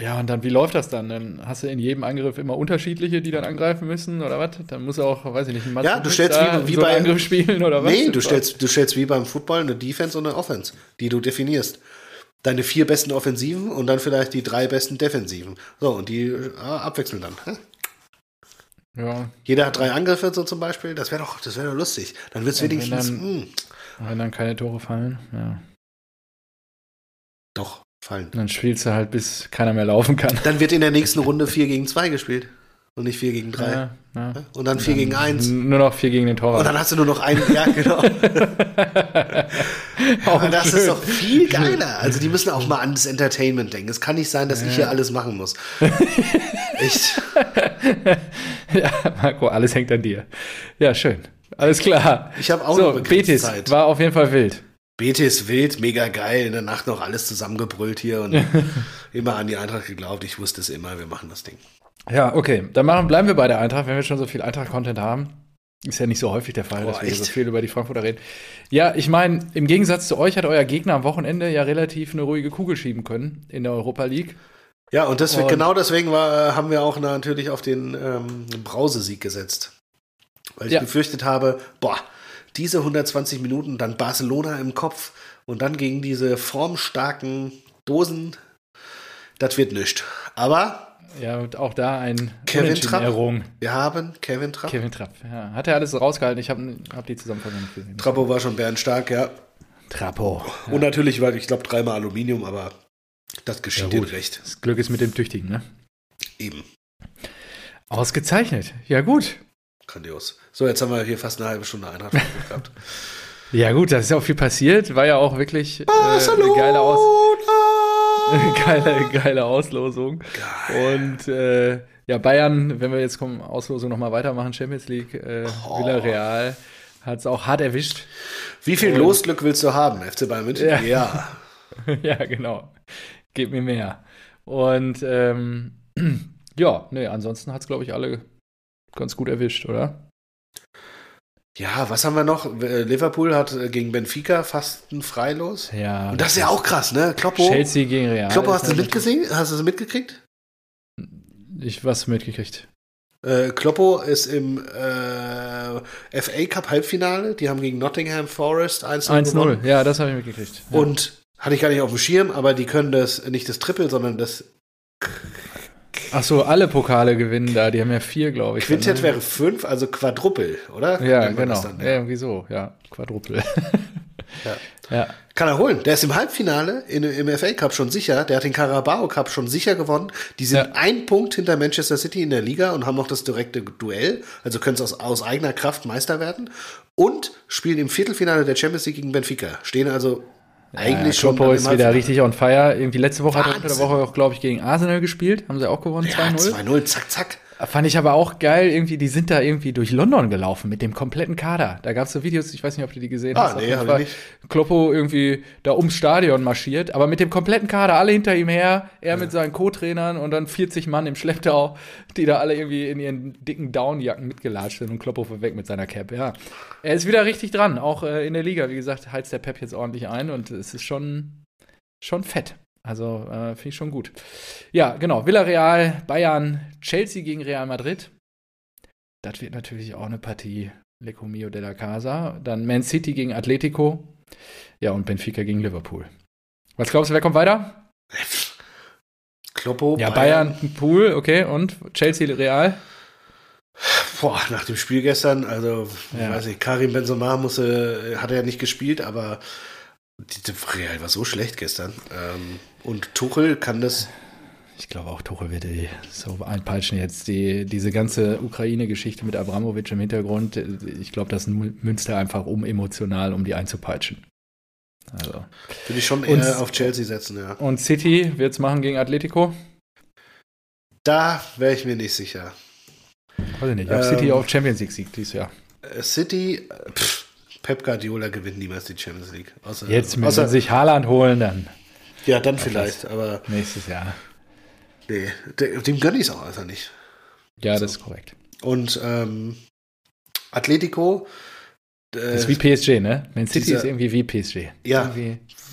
Ja, und dann, wie läuft das dann? Dann hast du in jedem Angriff immer unterschiedliche, die dann angreifen müssen, oder was? Dann muss auch, weiß ich nicht, ein Match Ja, du stellst wie, wie so bei Angriff spielen, oder was? Nee, du stellst, du stellst wie beim Football eine Defense und eine Offense, die du definierst. Deine vier besten Offensiven und dann vielleicht die drei besten Defensiven. So, und die äh, abwechseln dann. Ja. Jeder hat drei Angriffe, so zum Beispiel. Das wäre doch, das wäre doch lustig. Dann wird es wenigstens. Wenn dann. Hm. wenn dann keine Tore fallen, ja. Doch fallen. Dann spielst du halt, bis keiner mehr laufen kann. Dann wird in der nächsten Runde 4 gegen 2 gespielt. Und nicht 4 gegen 3. Ja, ja. Und dann 4 gegen 1. Nur noch 4 gegen den Torwart. Und dann hast du nur noch einen. Ja, genau. Aber das schön. ist doch viel geiler. Also die müssen auch mal an das Entertainment denken. Es kann nicht sein, dass ja. ich hier alles machen muss. Echt. ja, Marco, alles hängt an dir. Ja, schön. Alles klar. Ich habe auch so, noch Betis Zeit. war auf jeden Fall wild. Betis wild, mega geil. In der Nacht noch alles zusammengebrüllt hier und immer an die Eintracht geglaubt. Ich wusste es immer, wir machen das Ding. Ja, okay. Dann machen, bleiben wir bei der Eintracht, wenn wir schon so viel Eintracht-Content haben. Ist ja nicht so häufig der Fall, oh, dass wir so viel über die Frankfurter reden. Ja, ich meine, im Gegensatz zu euch hat euer Gegner am Wochenende ja relativ eine ruhige Kugel schieben können in der Europa League. Ja, und, deswegen, und genau deswegen war, haben wir auch natürlich auf den ähm, Brausesieg gesetzt. Weil ich ja. befürchtet habe, boah, diese 120 Minuten, dann Barcelona im Kopf und dann gegen diese formstarken Dosen, das wird nichts. Aber ja, und auch da ein Kevin Trapp. Wir haben Kevin Trapp. Kevin Trapp, ja. Hat er alles rausgehalten? Ich habe hab die Zusammenfassung nicht gesehen. Trappo war schon bärenstark, ja. Trappo. Ja. Und natürlich war, ich glaube, dreimal Aluminium, aber das geschieht ja, recht. Das Glück ist mit dem Tüchtigen, ne? Eben. Ausgezeichnet. Ja, gut. Grandios. So, jetzt haben wir hier fast eine halbe Stunde Eintracht gehabt. ja, gut, da ist ja auch viel passiert. War ja auch wirklich äh, eine geile, Aus geile, geile Auslosung. Geil. Und äh, ja, Bayern, wenn wir jetzt kommen, Auslosung nochmal weitermachen, Champions League, äh, oh. Villarreal hat es auch hart erwischt. Wie viel Und, Losglück willst du haben, FC Bayern München? Ja. Ja, ja genau. Gib mir mehr. Und ähm, ja, nee, ansonsten hat es, glaube ich, alle ganz gut erwischt, oder? Ja, was haben wir noch? Äh, Liverpool hat äh, gegen Benfica fast ein Freilos. Ja. Und das ist ja auch krass, ne? Kloppo. Chelsea gegen Real. Kloppo, hast du mitgesehen? Hast du es mitgekriegt? Ich was mitgekriegt. Äh, Kloppo ist im äh, FA Cup Halbfinale. Die haben gegen Nottingham Forest 1-0 1-0, ja, das habe ich mitgekriegt. Ja. Und hatte ich gar nicht auf dem Schirm, aber die können das nicht das Triple, sondern das Ach so, alle Pokale gewinnen da. Die haben ja vier, glaube ich. Quintett dann, wäre fünf, also Quadruppel, oder? Ja, genau. Dann, ja. ja. irgendwie so. Ja, Quadruppel. ja. ja. Kann er holen. Der ist im Halbfinale in, im FA Cup schon sicher. Der hat den Carabao Cup schon sicher gewonnen. Die sind ja. ein Punkt hinter Manchester City in der Liga und haben noch das direkte Duell. Also können es aus, aus eigener Kraft Meister werden. Und spielen im Viertelfinale der Champions League gegen Benfica. Stehen also eigentlich ja, schon. ist wieder richtig on fire. Irgendwie letzte Woche Wahnsinn. hat er unter der Woche auch, glaube ich, gegen Arsenal gespielt. Haben sie auch gewonnen, ja, 2-0. 2-0, zack, zack. Fand ich aber auch geil, irgendwie, die sind da irgendwie durch London gelaufen mit dem kompletten Kader. Da gab es so Videos, ich weiß nicht, ob du die gesehen ah, hast. Nee, hab ich nicht. Kloppo irgendwie da ums Stadion marschiert, aber mit dem kompletten Kader, alle hinter ihm her, er ja. mit seinen Co-Trainern und dann 40 Mann im Schlepptau, die da alle irgendwie in ihren dicken Downjacken mitgelatscht sind und Kloppo weg mit seiner Cap, ja. Er ist wieder richtig dran, auch äh, in der Liga, wie gesagt, heizt der Pep jetzt ordentlich ein und es ist schon, schon fett. Also äh, finde ich schon gut. Ja, genau. Villarreal, Bayern, Chelsea gegen Real Madrid. Das wird natürlich auch eine Partie Leco Mio della Casa. Dann Man City gegen Atletico. Ja, und Benfica gegen Liverpool. Was glaubst du, wer kommt weiter? Kloppo. Ja, Bayern, Bayern Pool, okay. Und Chelsea, Real? Boah, nach dem Spiel gestern, also, ja. weiß ich, Karim Benzema musste, hat er ja nicht gespielt, aber die Real war so schlecht gestern. Ähm, und Tuchel kann das. Ich glaube auch, Tuchel wird die so einpeitschen jetzt. Die, diese ganze Ukraine-Geschichte mit Abramovic im Hintergrund, ich glaube, das münzt er einfach um emotional, um die einzupeitschen. Also. Würde ich schon eher und, auf Chelsea setzen, ja. Und City wird es machen gegen Atletico? Da wäre ich mir nicht sicher. Weiß ich nicht. Ob ähm, City auch Champions League siegt dieses Jahr. City, pff, Pep Guardiola gewinnt niemals die Champions League. Außer, Jetzt müssen sie sich Haaland holen, dann. Ja, dann vielleicht, aber. Nächstes Jahr. Nee, dem gönne ich es auch einfach nicht. Ja, so. das ist korrekt. Und ähm, Atletico. Äh, das ist wie PSG, ne? Man City dieser, ist irgendwie wie PSG. Ja.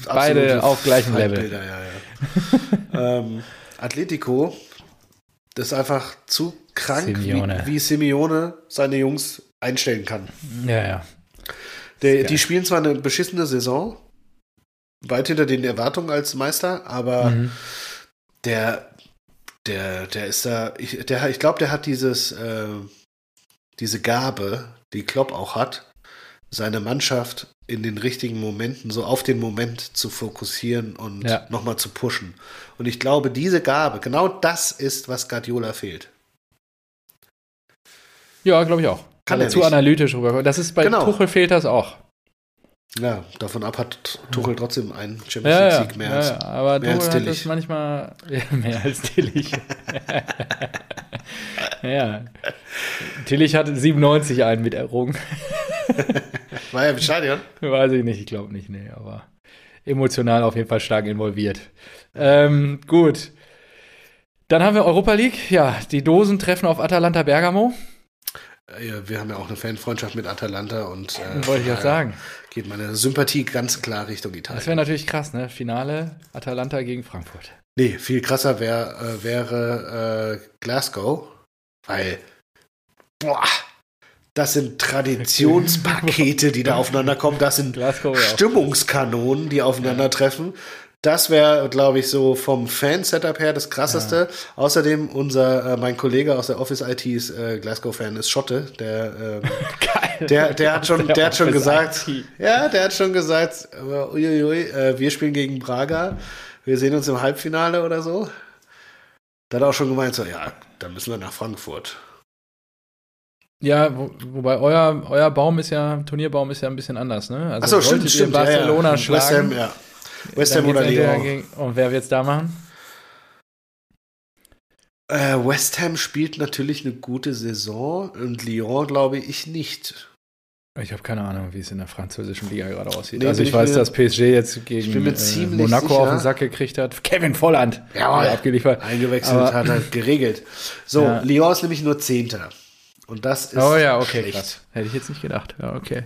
beide auf gleichem Level. Ja, ja. ähm, Atletico, das ist einfach zu krank, Simeone. Wie, wie Simeone seine Jungs einstellen kann. Ja, ja. Der, die spielen zwar eine beschissene Saison, weit hinter den Erwartungen als Meister, aber Mhm. der, der, der ist da, ich, der, ich glaube, der hat dieses, äh, diese Gabe, die Klopp auch hat, seine Mannschaft in den richtigen Momenten, so auf den Moment zu fokussieren und Ja. nochmal zu pushen. Und ich glaube, diese Gabe, genau das ist, was Guardiola fehlt. Ja, glaube ich auch. Kann er zu nicht. analytisch rüberkommt. Das ist bei Genau. Tuchel fehlt das auch. Ja, davon ab hat Tuchel trotzdem einen Champions Ja, ja, League-Sieg mehr ja, als ja, aber mehr als Tuchel hat Tillich. das manchmal ja, mehr als Tillich. ja. Tillich hat 97 einen mit errungen. War ja im Stadion. Weiß ich nicht, ich glaube nicht, nee, aber emotional auf jeden Fall stark involviert. Ähm, gut. Dann haben wir Europa League. Ja, die Dosen treffen auf Atalanta Bergamo. Äh, wir haben ja auch eine Fanfreundschaft mit Atalanta und äh, Wollte ich daher sagen. geht meine Sympathie ganz klar Richtung Das Italien. wäre natürlich krass, ne? Finale Atalanta gegen Frankfurt. Nee, viel krasser wär, äh, wäre äh, Glasgow, weil boah, das sind Traditionspakete, die da aufeinander kommen. Das sind Glasgow auch. Stimmungskanonen, die aufeinandertreffen. Das wäre, glaube ich, so vom Fan-Setup her das krasseste. Außerdem, unser, äh, mein Kollege aus der Office IT ist äh, Glasgow-Fan, ist Schotte. Der, Geil. der, der hat schon, der hat schon gesagt, IT. ja, der hat schon gesagt, äh, uiuiui, äh, wir spielen gegen Braga. Wir sehen uns im Halbfinale oder so. Da hat auch schon gemeint, so, ja, dann müssen wir nach Frankfurt. Ja, wo, wobei euer, euer Baum ist ja, Turnierbaum ist ja ein bisschen anders, ne? Also Achso, stimmt, solltet ihr stimmt. ja, Barcelona ja. schlagen. West Ham, ja. West Ham oder Lyon. Und wer wird's da machen? Äh, West Ham spielt natürlich eine gute Saison und Lyon glaube ich nicht. Ich habe keine Ahnung, wie es in der französischen Liga gerade aussieht. Nee, also ich ich weiß, mir- dass PSG jetzt gegen äh, Monaco sicher. auf den Sack gekriegt hat. Kevin Volland Jawohl. hat abgeliefert. Eingewechselt Aber- hat er geregelt. So, Ja. Lyon ist nämlich nur Zehnter. Und das ist Oh ja, okay, schlecht. krass. Hätte ich jetzt nicht gedacht. Ja, okay.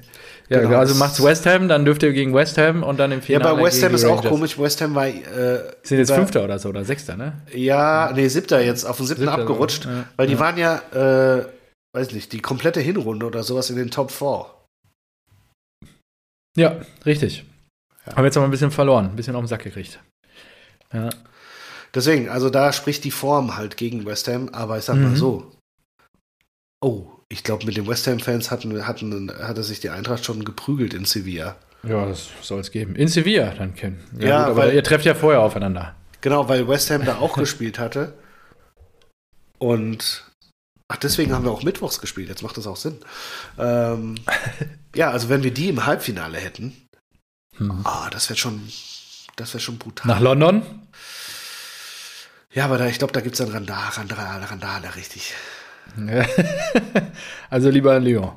Ja, Genau, also macht's West Ham, dann dürft ihr gegen West Ham und dann im Ja, Finale bei West Ham ist auch komisch. West Ham war äh, Sind jetzt über- Fünfter oder so oder Sechster, ne? Ja, nee, siebter jetzt, auf den siebten Siebter, abgerutscht. ja, weil die ja. waren ja, äh, weiß nicht, die komplette Hinrunde oder sowas in den Top 4. Ja, richtig. Ja. Haben jetzt aber ein bisschen verloren, ein bisschen auf den Sack gekriegt. Ja. Deswegen, also da spricht die Form halt gegen West Ham, aber ich sag mal Mhm. so. Oh, ich glaube, mit den West Ham-Fans hatten, hatten, hatte sich die Eintracht schon geprügelt in Sevilla. Ja, das soll es geben. In Sevilla dann kennen. Ja, Ja, gut, aber weil- ihr trefft ja vorher aufeinander. Genau, weil West Ham da auch gespielt hatte. Und ach, deswegen haben wir auch mittwochs gespielt. Jetzt macht das auch Sinn. Ähm, ja, also wenn wir die im Halbfinale hätten, Hm. ah, das wäre schon, das wäre schon brutal. Nach London? Ja, aber da, ich glaube, da gibt es dann Randale, Randale, Randale, richtig. also lieber Lyon.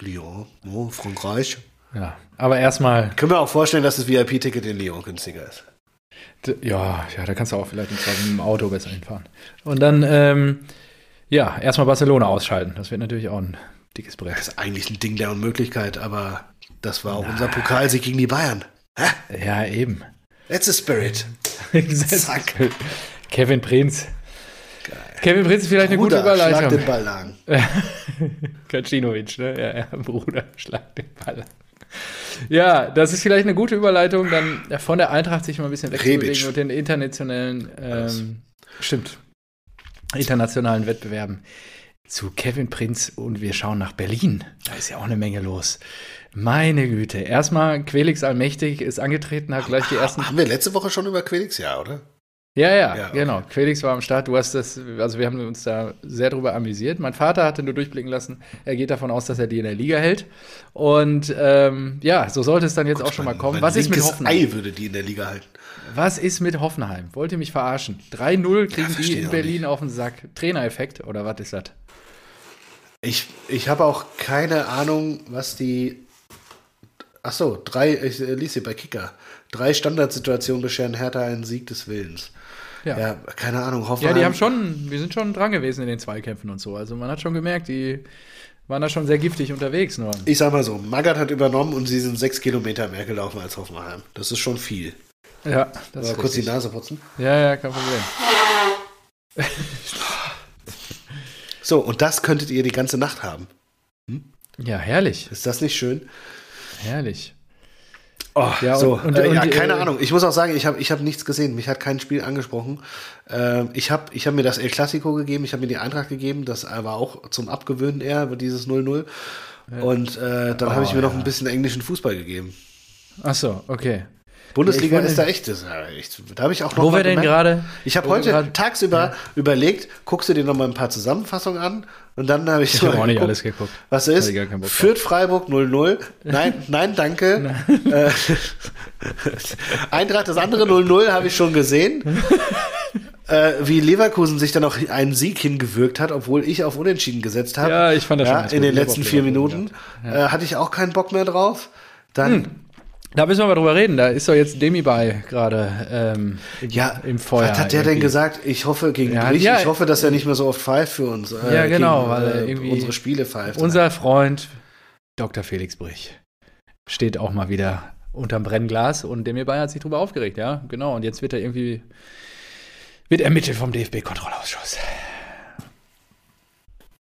Lyon, oh, Frankreich. Ja, aber erstmal, Können wir auch vorstellen, dass das VIP-Ticket in Lyon günstiger ist. ja, ja, da kannst du auch vielleicht mit dem Auto besser hinfahren. Und dann, ähm, ja, erstmal Barcelona ausschalten. Das wird natürlich auch ein dickes Brett. Das ist eigentlich ein Ding der Unmöglichkeit, aber das war auch unser Pokalsieg gegen die Bayern. Hä? Ja, eben. That's the spirit. Zack. Kevin Prinz. Kevin Prinz ist vielleicht eine gute Bruder, schlag Überleitung. den Ball lang. Kacinovic, ne? Ja, ja, Bruder, schlag den Ball. an. Ja, das ist vielleicht eine gute Überleitung, dann von der Eintracht sich mal ein bisschen wegzubewegen und den internationalen, ähm, stimmt, internationalen Wettbewerben zu Kevin Prinz und wir schauen nach Berlin. Da ist ja auch eine Menge los. Meine Güte. Erstmal, Quelix Allmächtig ist angetreten, hat gleich die ersten Haben wir letzte Woche schon über Quelix? Ja, oder? Ja, ja, Ja, okay. genau. Felix war am Start. Du hast das, also wir haben uns da sehr drüber amüsiert. Mein Vater hatte nur durchblicken lassen, er geht davon aus, dass er die in der Liga hält. Und ähm, ja, so sollte es dann jetzt auch schon mal kommen. Was ist mit Hoffenheim? Ei würde die in der Liga halten. Was ist mit Hoffenheim? Wollt ihr mich verarschen? 3-0 kriegen die verstehe in Berlin nicht. auf den Sack. Trainereffekt oder was ist das? Ich, ich habe auch keine Ahnung, was die. Ach so, drei, ich äh, ließ sie bei Kicker. Drei Standardsituationen bescheren Hertha einen Sieg des Willens. Ja. Ja, keine Ahnung, Ja, Hoffenheim. die haben schon, wir sind schon dran gewesen in den Zweikämpfen und so. Also man hat schon gemerkt, die waren da schon sehr giftig unterwegs. Nur. Ich sag mal so, Magath hat übernommen und sie sind sechs Kilometer mehr gelaufen als Hoffenheim. Das ist schon viel. Ja, das Aber ist kurz die richtig. Nase putzen. Ja, ja, kein Problem. so, und das könntet ihr die ganze Nacht haben. Ja, herrlich. Ist das nicht schön? Herrlich. Oh, Ja, so, und- und- äh, ja, und, keine äh, Ahnung. Ich muss auch sagen, ich habe ich hab nichts gesehen. Mich hat kein Spiel angesprochen. Äh, ich habe ich hab mir das El Clasico gegeben, ich habe mir die Eintracht gegeben, das war auch zum Abgewöhnen eher, dieses 0-0. Und äh, dann habe ich Oh, mir noch ja. ein bisschen englischen Fußball gegeben. Ach so, okay. Bundesliga Ja, ist da echt, das ist ja echt da habe ich auch noch Wo mal wir denn gerade? Ich habe heute tagsüber überlegt, guckst du dir noch mal ein paar Zusammenfassungen an und dann habe ich, Ich habe auch nicht geguckt, alles geguckt. Was ist? Fürth Freiburg 0-0. Nein, nein, danke. Äh, Eintracht das andere 0-0 habe ich schon gesehen. äh, wie Leverkusen sich dann auch einen Sieg hingewirkt hat, obwohl ich auf Unentschieden gesetzt habe. Ja, ich fand das schon ja, ganz In gut. den letzten vier Minuten äh, hatte ich auch keinen Bock mehr drauf. Dann, Hm. Da müssen wir mal drüber reden. Da ist doch jetzt Demi bei gerade ähm, im, ja, im Feuer. was hat der denn irgendwie. gesagt? Ich hoffe gegen Ja, Brich, ja. ich hoffe, dass er nicht mehr so oft pfeift für uns. äh, Ja, genau, gegen, weil er äh, irgendwie- unsere Spiele pfeift. Unser Freund Dr. Felix Brich steht auch mal wieder unterm Brennglas und Demi Bay hat sich drüber aufgeregt, ja, genau. Und jetzt wird er irgendwie wird ermittelt vom DFB-Kontrollausschuss.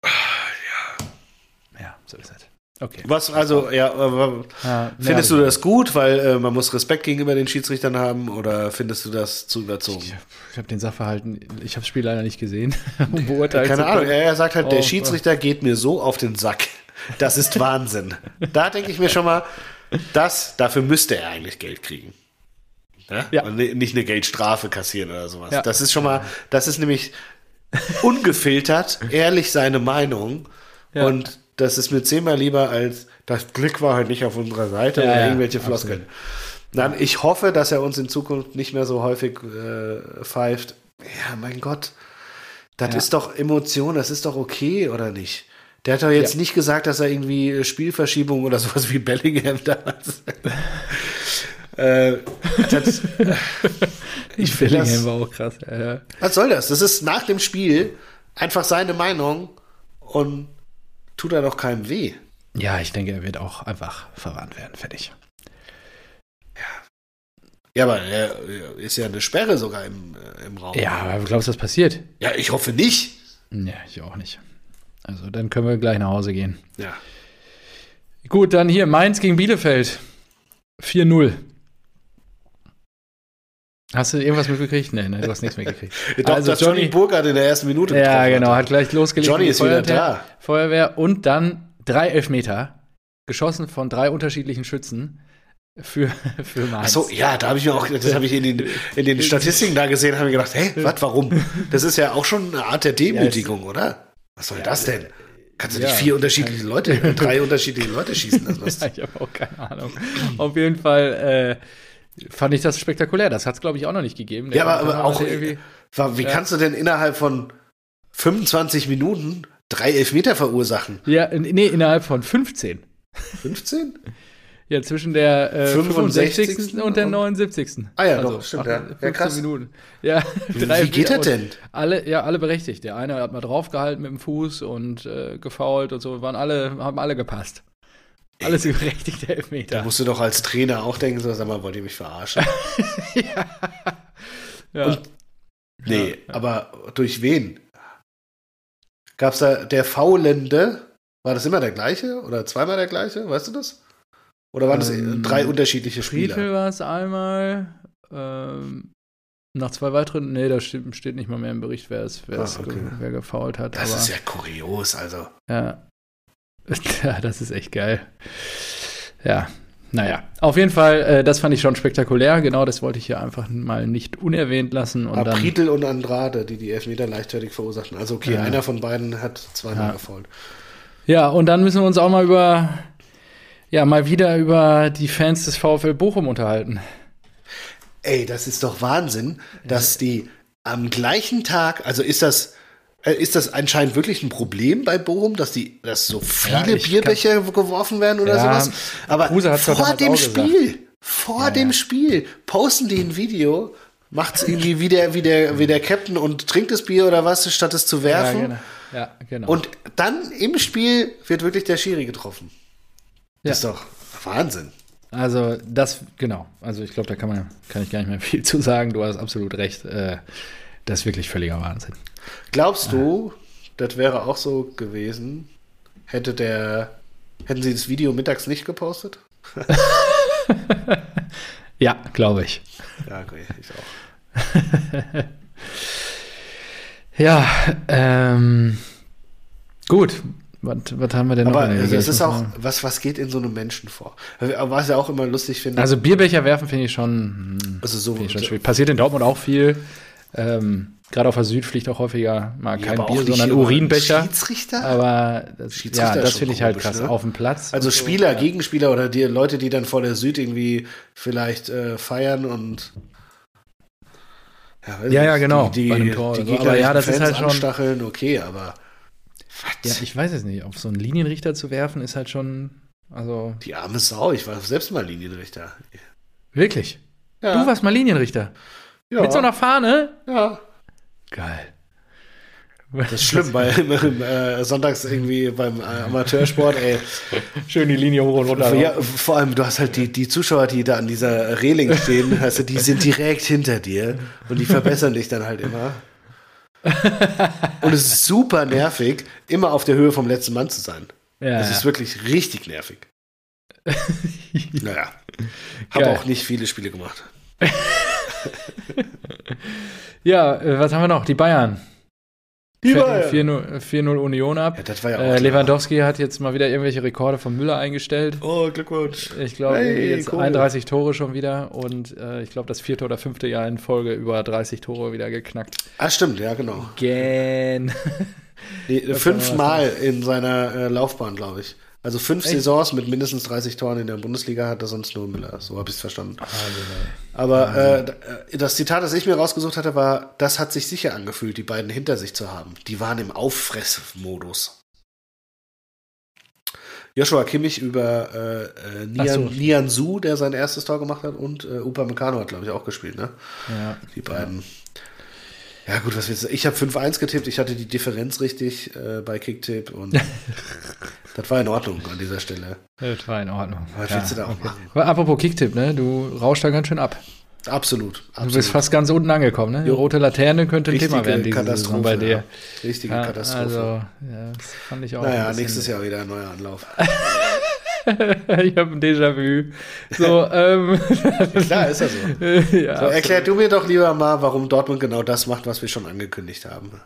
Ja. Ja, so ist es. Okay. Was, also, ja, aber Ja, Findest ja, du das gut, weil äh, man muss Respekt gegenüber den Schiedsrichtern haben oder findest du das zu überzogen? Ich, ich habe den Sachverhalten, ich habe das Spiel leider nicht gesehen, um beurteilen Keine zu Ahnung, er, er sagt halt, der Oh, Schiedsrichter geht mir so auf den Sack. Das ist Wahnsinn. da denke ich mir schon mal, das, dafür müsste er eigentlich Geld kriegen. Ja? Ja. Und ni- nicht eine Geldstrafe kassieren oder sowas. Das ist schon mal, das ist nämlich ungefiltert, ehrlich seine Meinung. Und das ist mir zehnmal lieber als, das Glück war halt nicht auf unserer Seite Ja, oder ja, irgendwelche. Floskeln. Dann, ich hoffe, dass er uns in Zukunft nicht mehr so häufig äh, pfeift. Ja, mein Gott. Das Ja. ist doch Emotion, das ist doch okay, oder nicht? Der hat doch jetzt nicht gesagt, dass er irgendwie äh, Spielverschiebung oder sowas wie Bellingham damals. äh, das, ich finde Bellingham das. war auch krass. Ja, ja. Was soll das? Das ist nach dem Spiel einfach seine Meinung und tut er doch keinem weh. ja, ich denke, er wird auch einfach verwarnt werden. Fertig. Ja, aber er äh, ist ja eine Sperre sogar im, äh, im Raum. Ja, aber glaubst du, das passiert? Ja, ich hoffe nicht. Ja, ich auch nicht. Also, dann können wir gleich nach Hause gehen. Ja. Gut, dann hier Mainz gegen Bielefeld. 4-0. Hast du irgendwas mitgekriegt? Nee, nee, du hast nichts mitgekriegt. Doch, also Johnny, Johnny, Burkhardt in der ersten Minute ja, genau, hat. gleich losgelegt. Johnny ist wieder Feuerwehr, da. Feuerwehr und dann drei Elfmeter, geschossen von drei unterschiedlichen Schützen für, für Ach Mainz. so, ja, da habe ich mir auch, das habe ich in den, in den Statistiken da gesehen, habe ich gedacht, hä, was, warum? Das ist ja auch schon eine Art der Demütigung, oder? Was soll das denn? Kannst du ja, nicht vier unterschiedliche Leute, drei unterschiedliche Leute schießen lassen? Ja, ich habe auch keine Ahnung. Auf jeden Fall äh, fand ich das spektakulär. Das hat es, glaube ich, auch noch nicht gegeben. Ja, aber, aber auch, irgendwie- wie Ja. kannst du denn innerhalb von 25 Minuten drei Elfmeter verursachen? Ja, nee, innerhalb von 15. 15? Ja, zwischen der äh, 65. 65. und der 79. Ah ja, doch, stimmt, ja. Ja, 15 krass. Minuten. Ja, Wie geht das denn? Alle, ja, alle berechtigt. Der eine hat mal draufgehalten mit dem Fuß und äh, gefault und so, waren alle, haben alle gepasst. Alles berechtigte Da Elfmeter. musst du doch als Trainer auch denken, so, sag mal, wollt ihr mich verarschen? Ja. Und- Nee, aber durch wen? Gab's da der Faulende? War das immer der gleiche oder zweimal der gleiche? Weißt du das? Oder waren das Ähm, drei unterschiedliche Spieler? Friedel war es einmal. Ähm, nach zwei weiteren, nee, da steht, steht nicht mal mehr im Bericht, wer es, wer, Ah, es okay. ge- wer gefault hat. Das aber, ist ja kurios, also. ja. ja, das ist echt geil. Ja, naja. Auf jeden Fall, äh, das fand ich schon spektakulär. Genau, das wollte ich hier einfach mal nicht unerwähnt lassen. Und dann, Apritel und Andrade, die die Elfmeter leichtfertig verursachten. Also okay, Ja. einer von beiden hat zweimal Ja. gefault. ja, und dann müssen wir uns auch mal über, ja, mal wieder über die Fans des VfL Bochum unterhalten. Ey, das ist doch Wahnsinn, dass die am gleichen Tag, also ist das, ist das anscheinend wirklich ein Problem bei Bochum, dass die, dass so viele ich Bierbecher geworfen werden oder Ja, sowas? Aber vor dem auch gesagt. Spiel, vor Ja, dem ja. Spiel posten die ein Video, macht's irgendwie wie der, wie der, wie der Captain und trinkt das Bier oder was, statt es zu werfen. Ja, genau. Ja, genau. Und dann im Spiel wird wirklich der Schiri getroffen. Ja. Das ist doch Wahnsinn. Also das, genau. Also ich glaube, da kann man, kann ich gar nicht mehr viel zu sagen. Du hast absolut recht. Äh, Das ist wirklich völliger Wahnsinn. Glaubst du, das wäre auch so gewesen, hätte der, hätten sie das Video mittags nicht gepostet? ja, glaube ich. Ja, okay, ich auch. ja, ähm, gut. Was, was haben wir denn Aber noch? es ist auch, was, was geht in so einem Menschen vor? Was ich auch immer lustig finde. Also Bierbecher werfen finde ich schon, also so, ich schon schwierig. Passiert in Dortmund auch viel. Ähm, Gerade auf der Süd fliegt auch häufiger mal Ja, kein Bier, sondern Urinbecher. Schiedsrichter? Aber das, Schiedsrichter ja, ist das finde ich halt komisch, krass. ne? Auf dem Platz. Also so, Spieler, ja. Gegenspieler oder die Leute, die dann vor der Süd irgendwie vielleicht äh, feiern und ja, Ja, ja, genau, Die, die, Tor die oder so. Aber ja, das ist Fans halt schon- anstacheln, okay, aber Ja, ich weiß es nicht. Auf so einen Linienrichter zu werfen, ist halt schon. Also, die arme Sau, ich war selbst mal Linienrichter. wirklich. Ja, Du warst mal Linienrichter. ja, Mit so einer Fahne? ja. Geil. Das ist schlimm, weil äh, sonntags irgendwie beim äh, Amateursport, ey, Schön die Linie hoch und runter. ja, vor allem, du hast halt die, die Zuschauer, die da an dieser Reling stehen, also die sind direkt hinter dir und die verbessern dich dann halt immer. Und es ist super nervig, immer auf der Höhe vom letzten Mann zu sein. ja, Das ja. ist wirklich richtig nervig. Naja. Habe auch nicht viele Spiele gemacht. ja äh, was haben wir noch? Die Bayern. Die Fertigen 4-0 4-0 Union ab. Ja, das war ja auch äh, klar. Lewandowski hat jetzt mal wieder irgendwelche Rekorde von Müller eingestellt. Oh, Glückwunsch. Ich glaube, Hey, jetzt cool. 31 Tore schon wieder und äh, ich glaube, das vierte oder fünfte Jahr in Folge über 30 Tore wieder geknackt. Ah, stimmt, ja, genau. Gen. Nee, fünfmal in seiner äh, Laufbahn, glaube ich. Also fünf Echt? Saisons mit mindestens 30 Toren in der Bundesliga hat er sonst nur Müller. So habe ich es verstanden. Aber äh, äh, das Zitat, das ich mir rausgesucht hatte, war, das hat sich sicher angefühlt, die beiden hinter sich zu haben. Die waren im Auffressmodus. Joshua Kimmich über äh, äh, Ach so. Nian, Nian Su, der sein erstes Tor gemacht hat, und äh, Upamecano hat, glaube ich, auch gespielt, ne? ja. Die beiden. Ja, gut, was willst du? Ich habe 5-1 getippt, ich hatte die Differenz richtig äh, bei Kicktipp und das war in Ordnung an dieser Stelle. Das war in Ordnung. Was willst du da auch machen? Aber apropos Kicktipp, ne? Du rauschst da ganz schön ab. Absolut. Du bist absolut. fast ganz unten angekommen, ne? Die rote Laterne könnte ein Richtige Thema werden diese Katastrophe, Saison bei dir. ja. Richtige Ja, Katastrophe. Also, ja, das fand ich auch. naja, nächstes Jahr wieder ein neuer Anlauf. ich habe ein Déjà-vu. So, ähm. Klar, ist ja so. ja, so erklär du mir doch lieber mal, warum Dortmund genau das macht, was wir schon angekündigt haben.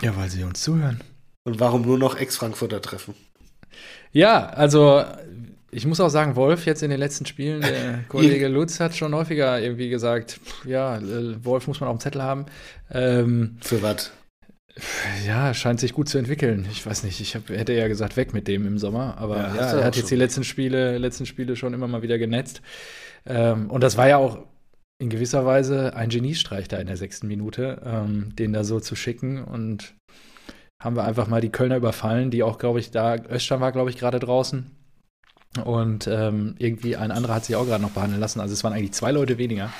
ja, weil sie uns zuhören. Und warum nur noch Ex-Frankfurter treffen. Ja, also ich muss auch sagen, Wolf jetzt in den letzten Spielen, der Kollege Lutz hat schon häufiger irgendwie gesagt, pff, ja, äh, Wolf muss man auf dem Zettel haben. Ähm, Für was? Ja, scheint sich gut zu entwickeln. Ich weiß nicht, ich hab, hätte ja gesagt, weg mit dem im Sommer, aber Ja, ja, er hat jetzt die letzten Spiele, letzten Spiele schon immer mal wieder genetzt. Ähm, und das war ja auch in gewisser Weise ein Geniestreich da in der sechsten Minute, ähm, den da so zu schicken und haben wir einfach mal die Kölner überfallen, die auch, glaube ich, da, Östern war, glaube ich, gerade draußen. Und ähm, irgendwie ein anderer hat sich auch gerade noch behandeln lassen. Also es waren eigentlich zwei Leute weniger.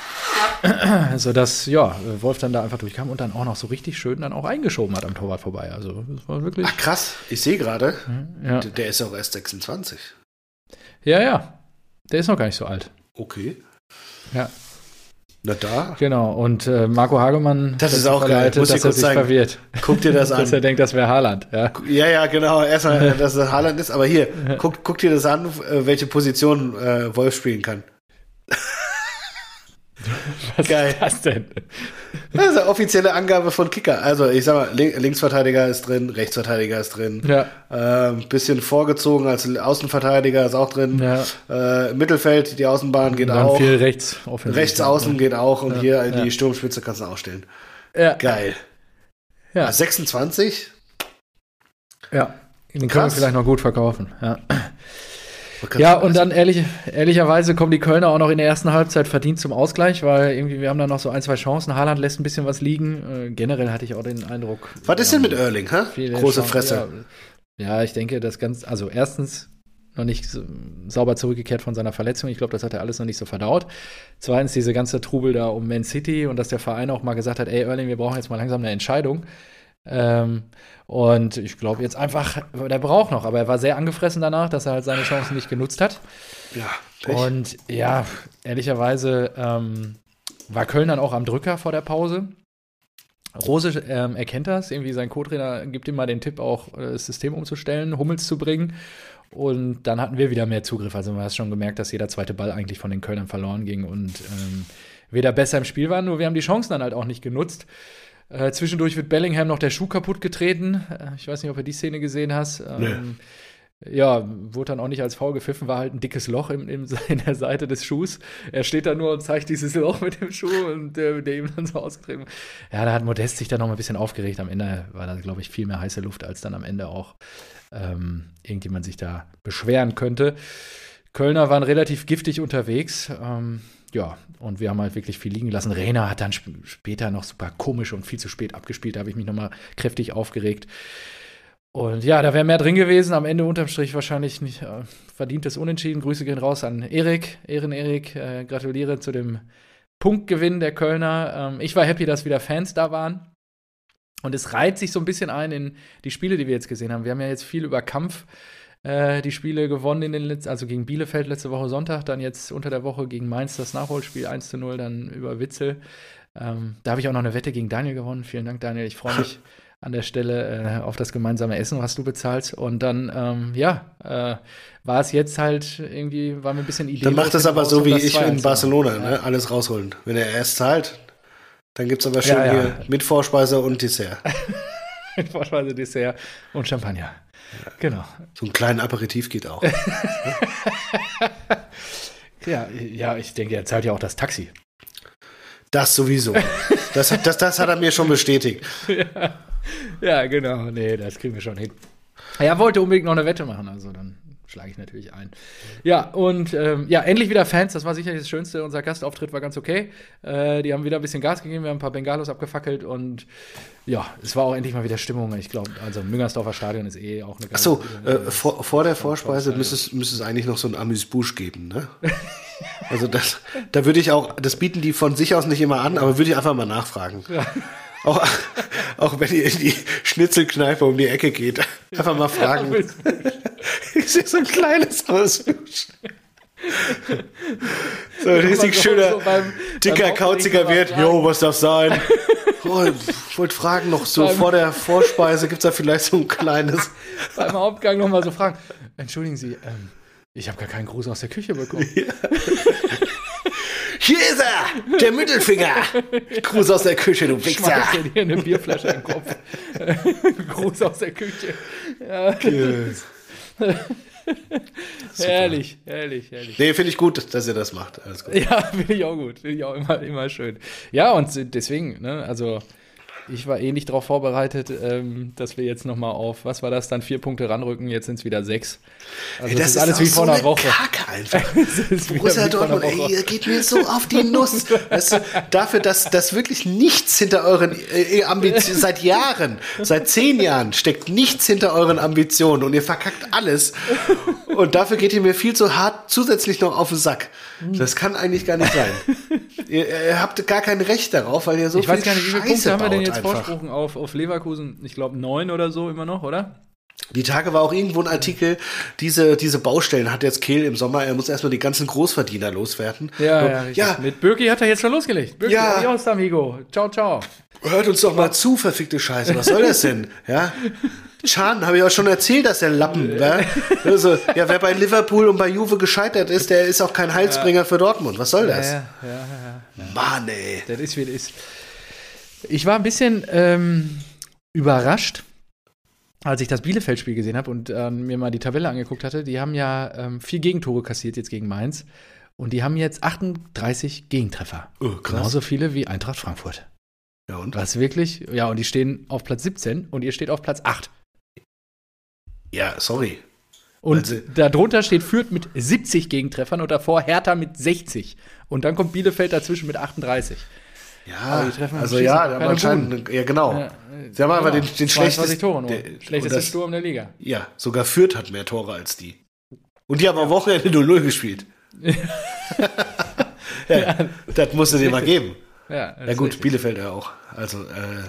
Sodass, ja, Wolf dann da einfach durchkam und dann auch noch so richtig schön dann auch eingeschoben hat am Torwart vorbei. Also das war wirklich. Ach krass, ich sehe gerade, Ja, der- der ist auch erst 26. ja, ja. Der ist noch gar nicht so alt. Okay. Ja, Na da, genau. Und äh, Marco Hagemann Das ist auch geil. Muss ich dass er kurz sich verwirrt. guck dir das an. Dass er denkt, das wäre Haaland. Ja. Ja, ja, genau. Erstmal, dass es Haaland ist. Aber hier, guck, guck dir das an, äh, welche Position äh, Wolf spielen kann. Was Geil. ist das denn? Das ist eine offizielle Angabe von Kicker. Also, ich sag mal, Link Linksverteidiger ist drin, Rechtsverteidiger ist drin. Ja, Ähm, bisschen vorgezogen als Außenverteidiger ist auch drin. ja. Äh, Mittelfeld, die Außenbahn geht auch. viel rechts. Rechts außen geht auch. Und Ja, hier in ja. die Sturmspitze kannst du auch stellen. Ja, Geil. ja. Ah, 26? ja. Den können wir Krass. vielleicht noch gut verkaufen. Ja. Ja, und dann ehrlich, ehrlicherweise kommen die Kölner auch noch in der ersten Halbzeit verdient zum Ausgleich, weil irgendwie wir haben da noch so ein, zwei Chancen. Haaland lässt ein bisschen was liegen. Äh, generell hatte ich auch den Eindruck. Was ist denn mit Erling, hä? Große Chancen- Fresse. Ja, ja, ich denke, das ganz, also erstens noch nicht sauber zurückgekehrt von seiner Verletzung. Ich glaube, das hat er alles noch nicht so verdaut. Zweitens diese ganze Trubel da um Man City und dass der Verein auch mal gesagt hat, ey Erling, wir brauchen jetzt mal langsam eine Entscheidung. Ähm, und ich glaube jetzt einfach, der braucht noch, aber er war sehr angefressen danach, dass er halt seine Chancen nicht genutzt hat. Ja, Pech. Und ja, ehrlicherweise ähm, war Köln dann auch am Drücker vor der Pause. Rose ähm, erkennt das, irgendwie sein Co-Trainer gibt ihm mal den Tipp, auch äh, das System umzustellen, Hummels zu bringen. Und dann hatten wir wieder mehr Zugriff. Also man hat schon gemerkt, dass jeder zweite Ball eigentlich von den Kölnern verloren ging und ähm, weder besser im Spiel waren, nur wir haben die Chancen dann halt auch nicht genutzt. Äh, zwischendurch wird Bellingham noch der Schuh kaputt getreten. Äh, ich weiß nicht, ob du die Szene gesehen hast. Ähm, nee. Ja, wurde dann auch nicht als faul gepfiffen, war halt ein dickes Loch in, in, in, der Seite des Schuhs. Er steht da nur und zeigt dieses Loch mit dem Schuh und der, der ihm dann so ausgetreten. Ja, da hat Modest sich dann noch mal ein bisschen aufgeregt. Am Ende war da, glaube ich, viel mehr heiße Luft, als dann am Ende auch ähm, irgendjemand sich da beschweren könnte. Kölner waren relativ giftig unterwegs. Ähm, ja, und wir haben halt wirklich viel liegen lassen. Rena hat dann sp später noch super komisch und viel zu spät abgespielt. Da habe ich mich nochmal kräftig aufgeregt. Und ja, da wäre mehr drin gewesen. Am Ende unterm Strich wahrscheinlich nicht äh, verdientes Unentschieden. Grüße gehen raus an Erik, Ehren Erik. Äh, gratuliere zu dem Punktgewinn der Kölner. Ähm, ich war happy, dass wieder Fans da waren. Und es reiht sich so ein bisschen ein in die Spiele, die wir jetzt gesehen haben. Wir haben ja jetzt viel über Kampf äh, die Spiele gewonnen in den letzten, also gegen Bielefeld letzte Woche Sonntag, dann jetzt unter der Woche gegen Mainz das Nachholspiel 1 zu 0, dann über Witzel. Ähm, da habe ich auch noch eine Wette gegen Daniel gewonnen. Vielen Dank, Daniel. Ich freue mich an der Stelle äh, auf das gemeinsame Essen, was du bezahlst. Und dann, ähm, ja, äh, war es jetzt halt irgendwie, war mir ein bisschen Idee. Dann macht das aber so wie ich in Barcelona, ne? alles rausholen. Wenn er erst zahlt, dann gibt es aber schön ja, ja. hier mit Vorspeise und Dessert. mit Vorspeise, Dessert und Champagner. Genau. So ein kleinen Aperitif geht auch. ja, ja, ich denke, er zahlt ja auch das Taxi. Das sowieso. Das, das, das hat er mir schon bestätigt. Ja. ja, genau. Nee, das kriegen wir schon hin. Er wollte unbedingt noch eine Wette machen, also dann schlage ich natürlich ein. Ja, und ähm, ja, endlich wieder Fans. Das war sicherlich das Schönste. Unser Gastauftritt war ganz okay. Äh, die haben wieder ein bisschen Gas gegeben. Wir haben ein paar Bengalos abgefackelt und ja, es war auch endlich mal wieder Stimmung. Ich glaube, also Müngersdorfer Stadion ist eh auch eine ganz Achso, äh, vor, vor, der Vorspeise müsste es, müsste es eigentlich noch so ein Amüsbusch geben, ne? also das, da würde ich auch, das bieten die von sich aus nicht immer an, aber würde ich einfach mal nachfragen. Ja. Auch, auch wenn ihr in die Schnitzelkneipe um die Ecke geht. Einfach mal fragen. ich sehe so ein kleines Ausbusch. So ein richtig schöner, so beim, dicker, beim kauziger Wirt. Jo, was darf sein? Oh, ich wollte fragen, noch so beim, vor der Vorspeise gibt es da vielleicht so ein kleines. Beim Hauptgang nochmal so fragen. Entschuldigen Sie, ähm, ich habe gar keinen Gruß aus der Küche bekommen. Ja. Hier ist er, der Mittelfinger. Gruß aus der Küche, du Wichser. Schmeiß dir hier eine Bierflasche in den Kopf. Gruß aus der Küche. Ja. herrlich, herrlich, herrlich. Nee, finde ich gut, dass ihr das macht. Alles gut. Ja, finde ich auch gut. Finde ich auch immer, immer schön. Ja, und deswegen, ne, also ich war eh nicht darauf vorbereitet, ähm, dass wir jetzt nochmal auf, was war das, dann vier Punkte ranrücken, jetzt sind es wieder sechs. Also das, das ist alles wie vor so einer Woche. Kacke einfach. Borussia Dortmund, ey, ihr geht mir so auf die Nuss. weißt du, dafür, dass, dass wirklich nichts hinter euren äh, Ambitionen, seit Jahren, seit zehn Jahren steckt nichts hinter euren Ambitionen und ihr verkackt alles. Und dafür geht ihr mir viel zu hart zusätzlich noch auf den Sack. Das kann eigentlich gar nicht sein. ihr, ihr habt gar kein Recht darauf, weil ihr so ich viel weiß gar nicht, wie viele Punkte haben wir denn jetzt Vorsprung auf, auf Leverkusen? Ich glaube neun oder so immer noch, oder? Die Tage war auch irgendwo ein Artikel, diese, diese Baustellen hat jetzt Kehl im Sommer, er muss erstmal die ganzen Großverdiener loswerden. Ja, Und, ja, ja. Mit Birki hat er jetzt schon losgelegt. Birki, ja. adios, amigo. Ciao, ciao. Hört uns doch mal zu, verfickte Scheiße. Was soll das denn? Ja? Schaden, habe ich auch schon erzählt, dass der Lappen, ja? Also, ja, wer bei Liverpool und bei Juve gescheitert ist, der ist auch kein Heilsbringer ja. für Dortmund. Was soll das? Ja, ja, ja, ja. Mann, ey. Das ist, wie das ist. Ich war ein bisschen ähm, überrascht, als ich das Bielefeld-Spiel gesehen habe und äh, mir mal die Tabelle angeguckt hatte. Die haben ja ähm, vier Gegentore kassiert jetzt gegen Mainz. Und die haben jetzt 38 Gegentreffer. Oh. Genauso viele wie Eintracht Frankfurt. Ja, und? Was wirklich? Ja, und die stehen auf Platz 17 und ihr steht auf Platz 8. Ja, sorry. Und also, darunter steht Fürth mit 70 Gegentreffern und davor Hertha mit 60. Und dann kommt Bielefeld dazwischen mit 38. Ja, also ja, aber anscheinend, ja genau. Ja, Sie haben aber den, den schlechtesten Tore der, schlechteste Sturm der Liga. Ja, sogar Fürth hat mehr Tore als die. Und die haben am Wochenende 0-0 gespielt. ja, das musst du dir mal geben. Ja, ja gut, richtig. Bielefeld ja auch. Also äh,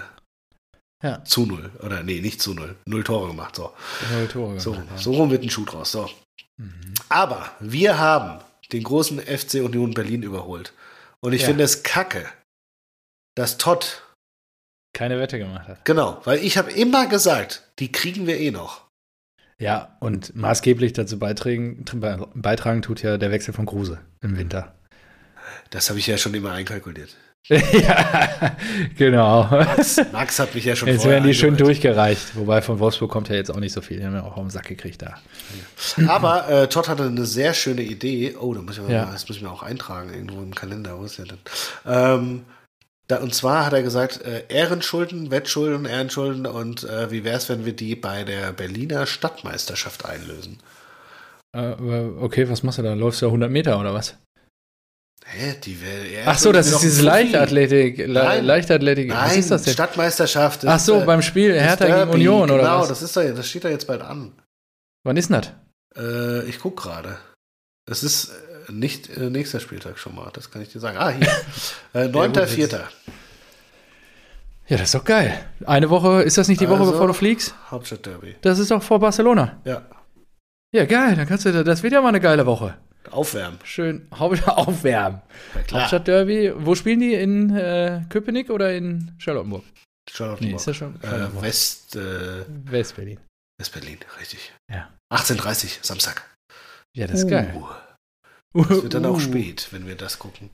ja. zu null. Oder nee, nicht zu null. Null Tore gemacht. So, null Tore so, gemacht, so rum wird ein Schuh draus. So. Mhm. Aber wir haben den großen FC Union Berlin überholt. Und ich ja. finde es kacke, dass Todd keine Wette gemacht hat. Genau, weil ich habe immer gesagt, die kriegen wir eh noch. Ja, und maßgeblich dazu beitragen, beitragen tut ja der Wechsel von Kruse im Winter. Das habe ich ja schon immer einkalkuliert. ja, genau. Max, Max, hat mich ja schon Jetzt werden die schön durchgereicht. Wobei von Wolfsburg kommt ja jetzt auch nicht so viel. Die haben ja auch auf den Sack gekriegt da. Aber äh, Todd hatte eine sehr schöne Idee. Oh, da muss ich ja. mal, das muss ich mir auch eintragen irgendwo im Kalender. Wo ist der denn? Ähm, da, und zwar hat er gesagt, äh, Ehrenschulden, Wettschulden, Ehrenschulden und äh, wie wäre es, wenn wir die bei der Berliner Stadtmeisterschaft einlösen? Äh, okay, was machst du da? Läufst du 100 Meter oder was? Hä, die will, Ach so, das ist dieses Leichtathletik. Le Nein. Leichtathletik. Nein, Was ist das denn? Stadtmeisterschaft. Ach so, beim Spiel Hertha gegen Union genau, oder was? Genau, das ist da, das steht da jetzt bald an. Wann ist denn das? Äh, ich guck gerade. Es ist äh, nicht äh, nächster Spieltag schon mal, das kann ich dir sagen. Ah, hier. äh, 9.4. ja, ja, das ist doch geil. Eine Woche, ist das nicht die Woche, also, bevor du fliegst? Hauptstadtderby. Das ist doch vor Barcelona. Ja. Ja, geil, dann kannst du, das wird ja mal eine geile Woche. Aufwärmen. Schön aufwärmen. Ja, Hauptstadtderby. Wo spielen die? In äh, Köpenick oder in Charlottenburg? Charlottenburg. Nee, ist ja schon äh, West, äh, West-Berlin. West-Berlin, richtig. Ja. 18.30 Samstag. Ja, das ist uh. geil. Das wird dann uh. auch spät, wenn wir das gucken.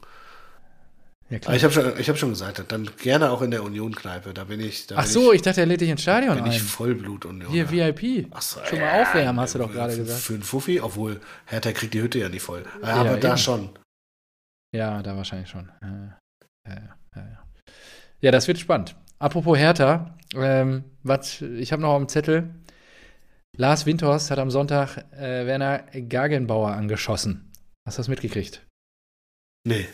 Ja, klar. ich habe schon, hab schon gesagt, dann gerne auch in der Union-Kneipe. Da bin ich. Da Ach so, ich, ich, dachte, er lädt dich ins Stadion bin ein. ich Vollblut-Union. Hier VIP. Ach so, schon mal aufwärmen, hast du doch gerade gesagt. Für einen Fuffi, obwohl Hertha kriegt die Hütte ja nicht voll. Aber da schon. Ja, da wahrscheinlich schon. Ja, ja, ja. ja das wird spannend. Apropos Hertha, ähm, was, ich habe noch dem Zettel, Lars Windhorst hat am Sonntag äh, Werner Gagenbauer angeschossen. Hast du das mitgekriegt? Nee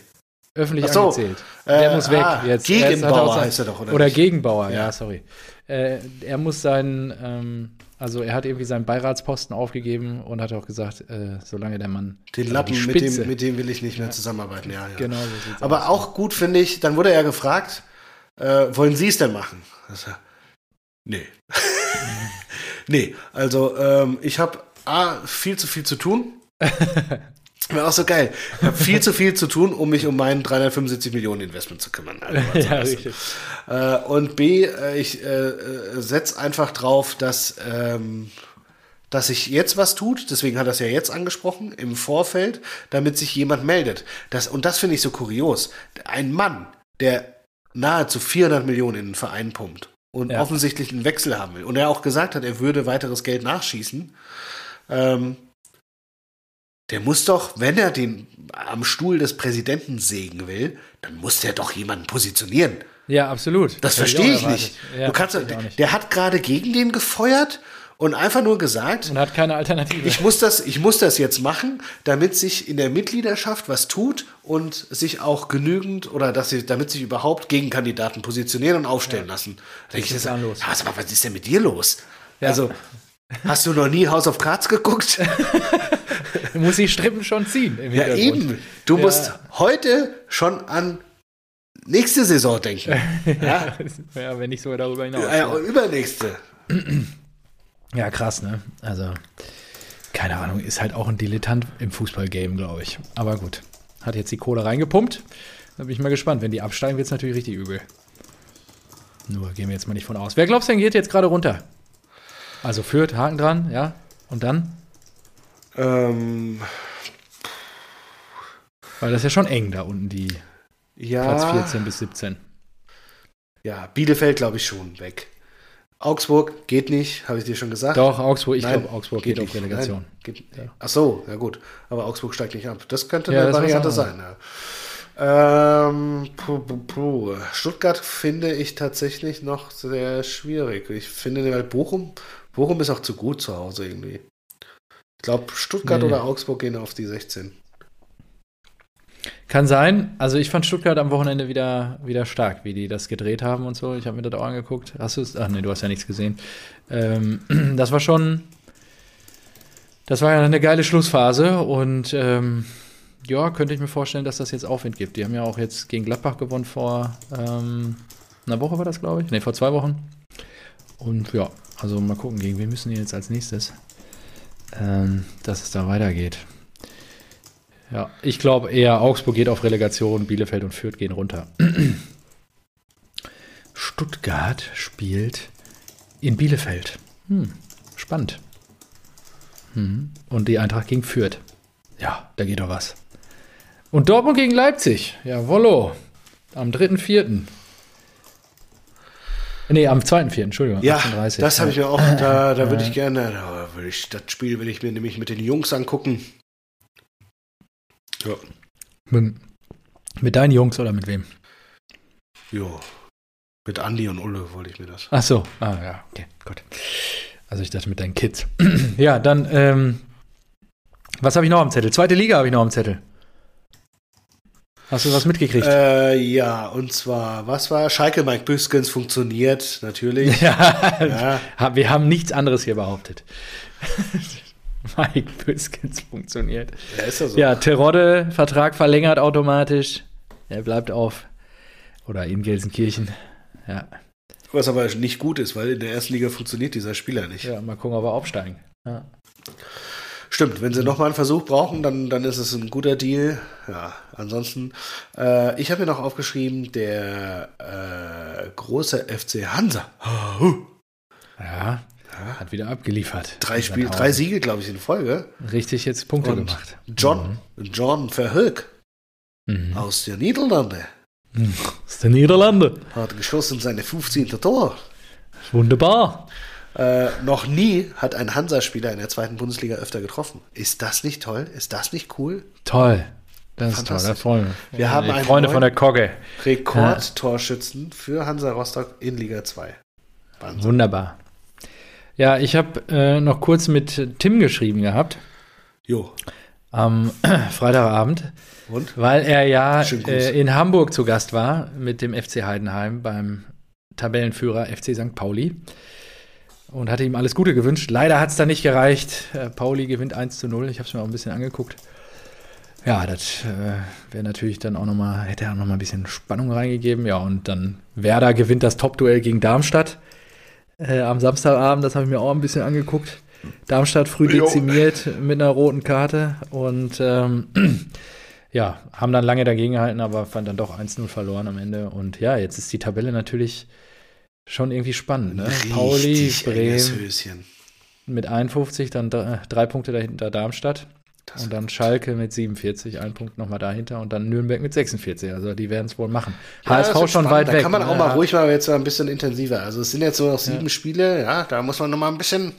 öffentlich so, angezählt. Der äh, muss weg ah, jetzt. Gegenbauer sein, heißt er doch, oder? Oder nicht? Gegenbauer, ja, ja sorry. Äh, er muss seinen, ähm, also er hat irgendwie seinen Beiratsposten aufgegeben und hat auch gesagt, äh, solange der Mann. Den Lappen, mit, dem, mit dem will ich nicht mehr zusammenarbeiten, ja, ja. Genau so Aber aus. auch gut finde ich, dann wurde er gefragt, äh, wollen Sie es denn machen? Also, nee. nee, also ähm, ich habe A, viel zu viel zu tun. War auch so geil. Ich habe viel zu viel zu tun, um mich um meinen 375 Millionen Investment zu kümmern. Also, ja, richtig. Äh, und B, äh, ich äh, äh setze einfach drauf, dass, ähm, dass sich jetzt was tut. Deswegen hat er es ja jetzt angesprochen, im Vorfeld, damit sich jemand meldet. Das, und das finde ich so kurios. Ein Mann, der nahezu 400 Millionen in den Verein pumpt und ja. offensichtlich einen Wechsel haben will und er auch gesagt hat, er würde weiteres Geld nachschießen, ähm, der muss doch, wenn er den am Stuhl des Präsidenten sägen will, dann muss der doch jemanden positionieren. Ja, absolut. Das verstehe ich, nicht. Ja, du kannst, nicht. Der hat gerade gegen den gefeuert und einfach nur gesagt. Und hat keine Alternative. Ich muss das, ich muss das jetzt machen, damit sich in der Mitgliedschaft was tut und sich auch genügend oder dass sie, damit sich überhaupt Gegenkandidaten positionieren und aufstellen ja. lassen. Da denke ich, das, los. Mal, was ist denn mit dir los? Ja. Also, hast du noch nie House of Cards geguckt? muss die Strippen schon ziehen. ja, eben. Du ja. musst heute schon an nächste Saison denken. ja, ja, wenn nicht sogar darüber hinaus. Ja, ja, übernächste. Ja, krass, ne? Also, keine Ahnung, ist halt auch ein Dilettant im Fußballgame, glaube ich. Aber gut, hat jetzt die Kohle reingepumpt. Da bin ich mal gespannt. Wenn die absteigen, wird es natürlich richtig übel. Nur gehen wir jetzt mal nicht von aus. Wer glaubst du denn geht jetzt gerade runter? Also führt, Haken dran, ja? Und dann? Ähm, Weil das ist ja schon eng da unten, die ja, Platz 14 bis 17. Ja, Bielefeld glaube ich schon weg. Augsburg geht nicht, habe ich dir schon gesagt. Doch, Augsburg, ich glaube, Augsburg geht, geht auf Relegation. Nein, geht, ja. Ach so, ja gut. Aber Augsburg steigt nicht ab. Das könnte ja, eine Variante sein. Ja. Ähm, puh, puh, puh. Stuttgart finde ich tatsächlich noch sehr schwierig. Ich finde, weil Bochum, Bochum ist auch zu gut zu Hause irgendwie. Ich glaube, Stuttgart nee. oder Augsburg gehen auf die 16. Kann sein. Also ich fand Stuttgart am Wochenende wieder, wieder stark, wie die das gedreht haben und so. Ich habe mir das auch angeguckt. Hast du es? Ach nee, du hast ja nichts gesehen. Ähm, das war schon. Das war ja eine geile Schlussphase und ähm, ja, könnte ich mir vorstellen, dass das jetzt Aufwind gibt. Die haben ja auch jetzt gegen Gladbach gewonnen vor ähm, einer Woche war das, glaube ich. Ne, vor zwei Wochen. Und ja, also mal gucken, gegen wen müssen die jetzt als nächstes ähm, dass es da weitergeht. Ja, ich glaube eher, Augsburg geht auf Relegation, Bielefeld und Fürth gehen runter. Stuttgart spielt in Bielefeld. Hm, spannend. Hm. Und die Eintracht gegen Fürth. Ja, da geht doch was. Und Dortmund gegen Leipzig. Jawollo. Am 3.4. Nee, am 2.4., Entschuldigung. Ja, 18.30. das habe ich mir auch, da, da würde ich gerne, da würde ich, das Spiel will ich mir nämlich mit den Jungs angucken. Ja. Mit, mit deinen Jungs oder mit wem? Jo, mit Andi und Ulle wollte ich mir das. Ach so, ah ja, okay, gut. Also ich dachte mit deinen Kids. ja, dann, ähm, was habe ich noch am Zettel? Zweite Liga habe ich noch am Zettel. Hast du was mitgekriegt? Äh, ja, und zwar, was war? Schalke Mike Büskens funktioniert, natürlich. Ja, ja. wir haben nichts anderes hier behauptet. Mike Büskens funktioniert. Ja, ist ja so. Ja, Terodde, Vertrag verlängert automatisch. Er bleibt auf. Oder in Gelsenkirchen. Ja. Was aber nicht gut ist, weil in der ersten Liga funktioniert dieser Spieler nicht. Ja, mal gucken, ob er aufsteigen. Ja. Stimmt, wenn sie nochmal einen Versuch brauchen, dann, dann ist es ein guter Deal. Ja, ansonsten, äh, ich habe mir noch aufgeschrieben, der äh, große FC Hansa. Ja, ja, hat wieder abgeliefert. Drei Spiele, drei Siege, glaube ich, in Folge. Richtig jetzt Punkte Und gemacht. John, mhm. John Verhoek mhm. aus der Niederlande. Aus der Niederlande. Hat geschossen seine 15. Tor. Wunderbar. Äh, noch nie hat ein Hansa-Spieler in der zweiten Bundesliga öfter getroffen. Ist das nicht toll? Ist das nicht cool? Toll. Das ist toll, da freuen wir. Wir haben einen Freunde von der Kogge. Rekordtorschützen für Hansa Rostock in Liga 2. Wahnsinn. Wunderbar. Ja, ich habe äh, noch kurz mit Tim geschrieben gehabt. Jo. Am Freitagabend. Und? Weil er ja äh, in Hamburg zu Gast war mit dem FC Heidenheim beim Tabellenführer FC St. Pauli und hatte ihm alles Gute gewünscht. Leider hat es da nicht gereicht. Äh, Pauli gewinnt 1 zu 0. Ich habe es mir auch ein bisschen angeguckt. Ja, das äh, wäre natürlich dann auch noch mal, hätte er auch noch mal ein bisschen Spannung reingegeben. Ja, und dann Werder gewinnt das Topduell gegen Darmstadt äh, am Samstagabend. Das habe ich mir auch ein bisschen angeguckt. Darmstadt früh dezimiert jo. mit einer roten Karte und ähm, ja, haben dann lange dagegen gehalten, aber fand dann doch 1-0 verloren am Ende. Und ja, jetzt ist die Tabelle natürlich schon irgendwie spannend. Ne? Pauli, Bremen mit 51, dann drei Punkte dahinter Darmstadt. Das und dann Schalke mit 47, ein Punkt nochmal dahinter und dann Nürnberg mit 46. Also die werden es wohl machen. Ja, HSV schon spannend. weit da weg. Da kann man auch ja. mal ruhig mal jetzt ein bisschen intensiver. Also es sind jetzt nur noch sieben ja. Spiele, ja, da muss man nochmal ein bisschen.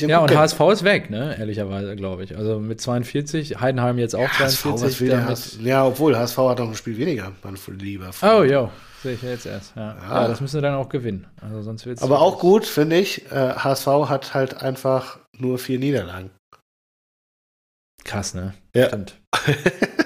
Ja, und HSV ist weg, ne? Ehrlicherweise, glaube ich. Also mit 42, Heidenheim jetzt auch ja, 42. HSV, ja, obwohl HSV hat noch ein Spiel weniger, man lieber. Oh, ja. Sehe ich jetzt erst. Ja. ja. ja das müssen sie dann auch gewinnen. Also sonst wird's Aber auch gut, finde ich. Äh, HSV hat halt einfach nur vier Niederlagen. Krass, ne? Ja. Stimmt.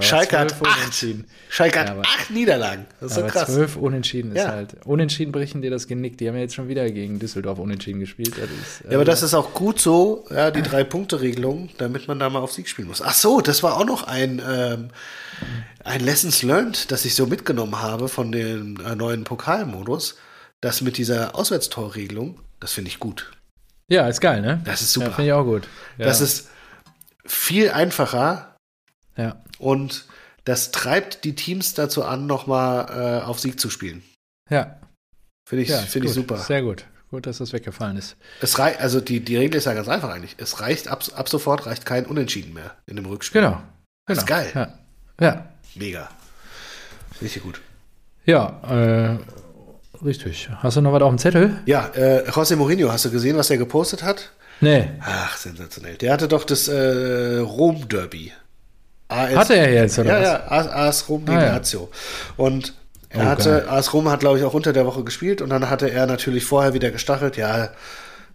Schalke hat acht, Schalke hat ja, acht Niederlagen. Das ist so krass. Zwölf Unentschieden ist ja. halt. Unentschieden brechen dir das Genick. Die haben ja jetzt schon wieder gegen Düsseldorf Unentschieden gespielt. Ist, äh, ja, aber das ist auch gut so, ja, die Drei-Punkte-Regelung, damit man da mal auf Sieg spielen muss. Ach so, das war auch noch ein, ähm, ein Lessons learned, das ich so mitgenommen habe von dem äh, neuen Pokalmodus. Das mit dieser Auswärtstorregelung, das finde ich gut. Ja, ist geil, ne? Das ist super. Ja, finde ich auch gut. Ja. Das ist viel einfacher. Ja. Und das treibt die Teams dazu an, nochmal äh, auf Sieg zu spielen. Ja. Finde ich, ja, find ich super. Sehr gut. Gut, dass das weggefallen ist. Es reicht, also die, die Regel ist ja ganz einfach eigentlich. Es reicht, ab, ab sofort reicht kein Unentschieden mehr in dem Rückspiel. Genau. Das ist genau. geil. Ja. ja. Mega. Richtig gut. Ja, äh, richtig. Hast du noch was auf dem Zettel? Ja, äh, José Mourinho, hast du gesehen, was er gepostet hat? Nee. Ach, sensationell. Der hatte doch das äh, Rom-Derby. Hatte er jetzt, oder ja, was? Ja, AS, AS Rom gegen ah, ja. Lazio. Und er oh, hatte, geil. AS Rom hat, glaube ich, auch unter der Woche gespielt und dann hatte er natürlich vorher wieder gestachelt, ja,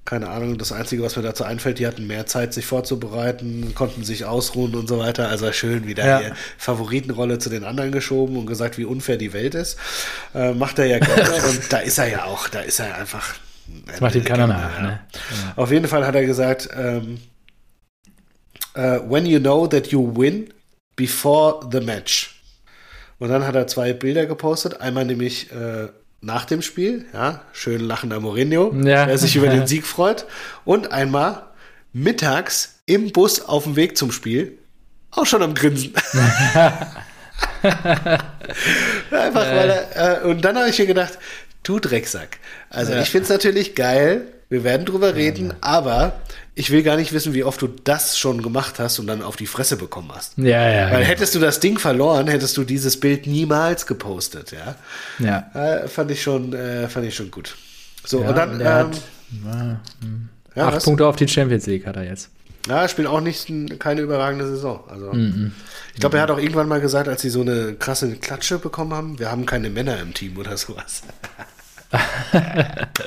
keine Ahnung, das Einzige, was mir dazu einfällt, die hatten mehr Zeit, sich vorzubereiten, konnten sich ausruhen und so weiter. Also schön wieder ja. die Favoritenrolle zu den anderen geschoben und gesagt, wie unfair die Welt ist. Äh, macht er ja gerne und da ist er ja auch, da ist er einfach. Das macht ihm keiner nach. Ne? Ja. Auf jeden Fall hat er gesagt, ähm, uh, when you know that you win before the match. Und dann hat er zwei Bilder gepostet. Einmal nämlich äh, nach dem Spiel, ja, schön lachender Mourinho, ja. der sich über den Sieg freut. Und einmal mittags im Bus auf dem Weg zum Spiel, auch schon am Grinsen. Einfach weil er, äh, und dann habe ich mir gedacht, du Drecksack. Also ja. ich finde es natürlich geil. Wir werden drüber reden, aber ich will gar nicht wissen, wie oft du das schon gemacht hast und dann auf die Fresse bekommen hast. Ja, ja. Weil genau. hättest du das Ding verloren, hättest du dieses Bild niemals gepostet, ja. Ja. Äh, fand ich schon, äh, fand ich schon gut. So, ja, und dann. Und ähm, hat, hm. ja, acht was? Punkte auf die Champions League hat er jetzt. Ja, spielt auch nicht keine überragende Saison. Also, mm -mm. ich glaube, er hat auch irgendwann mal gesagt, als sie so eine krasse Klatsche bekommen haben, wir haben keine Männer im Team oder sowas.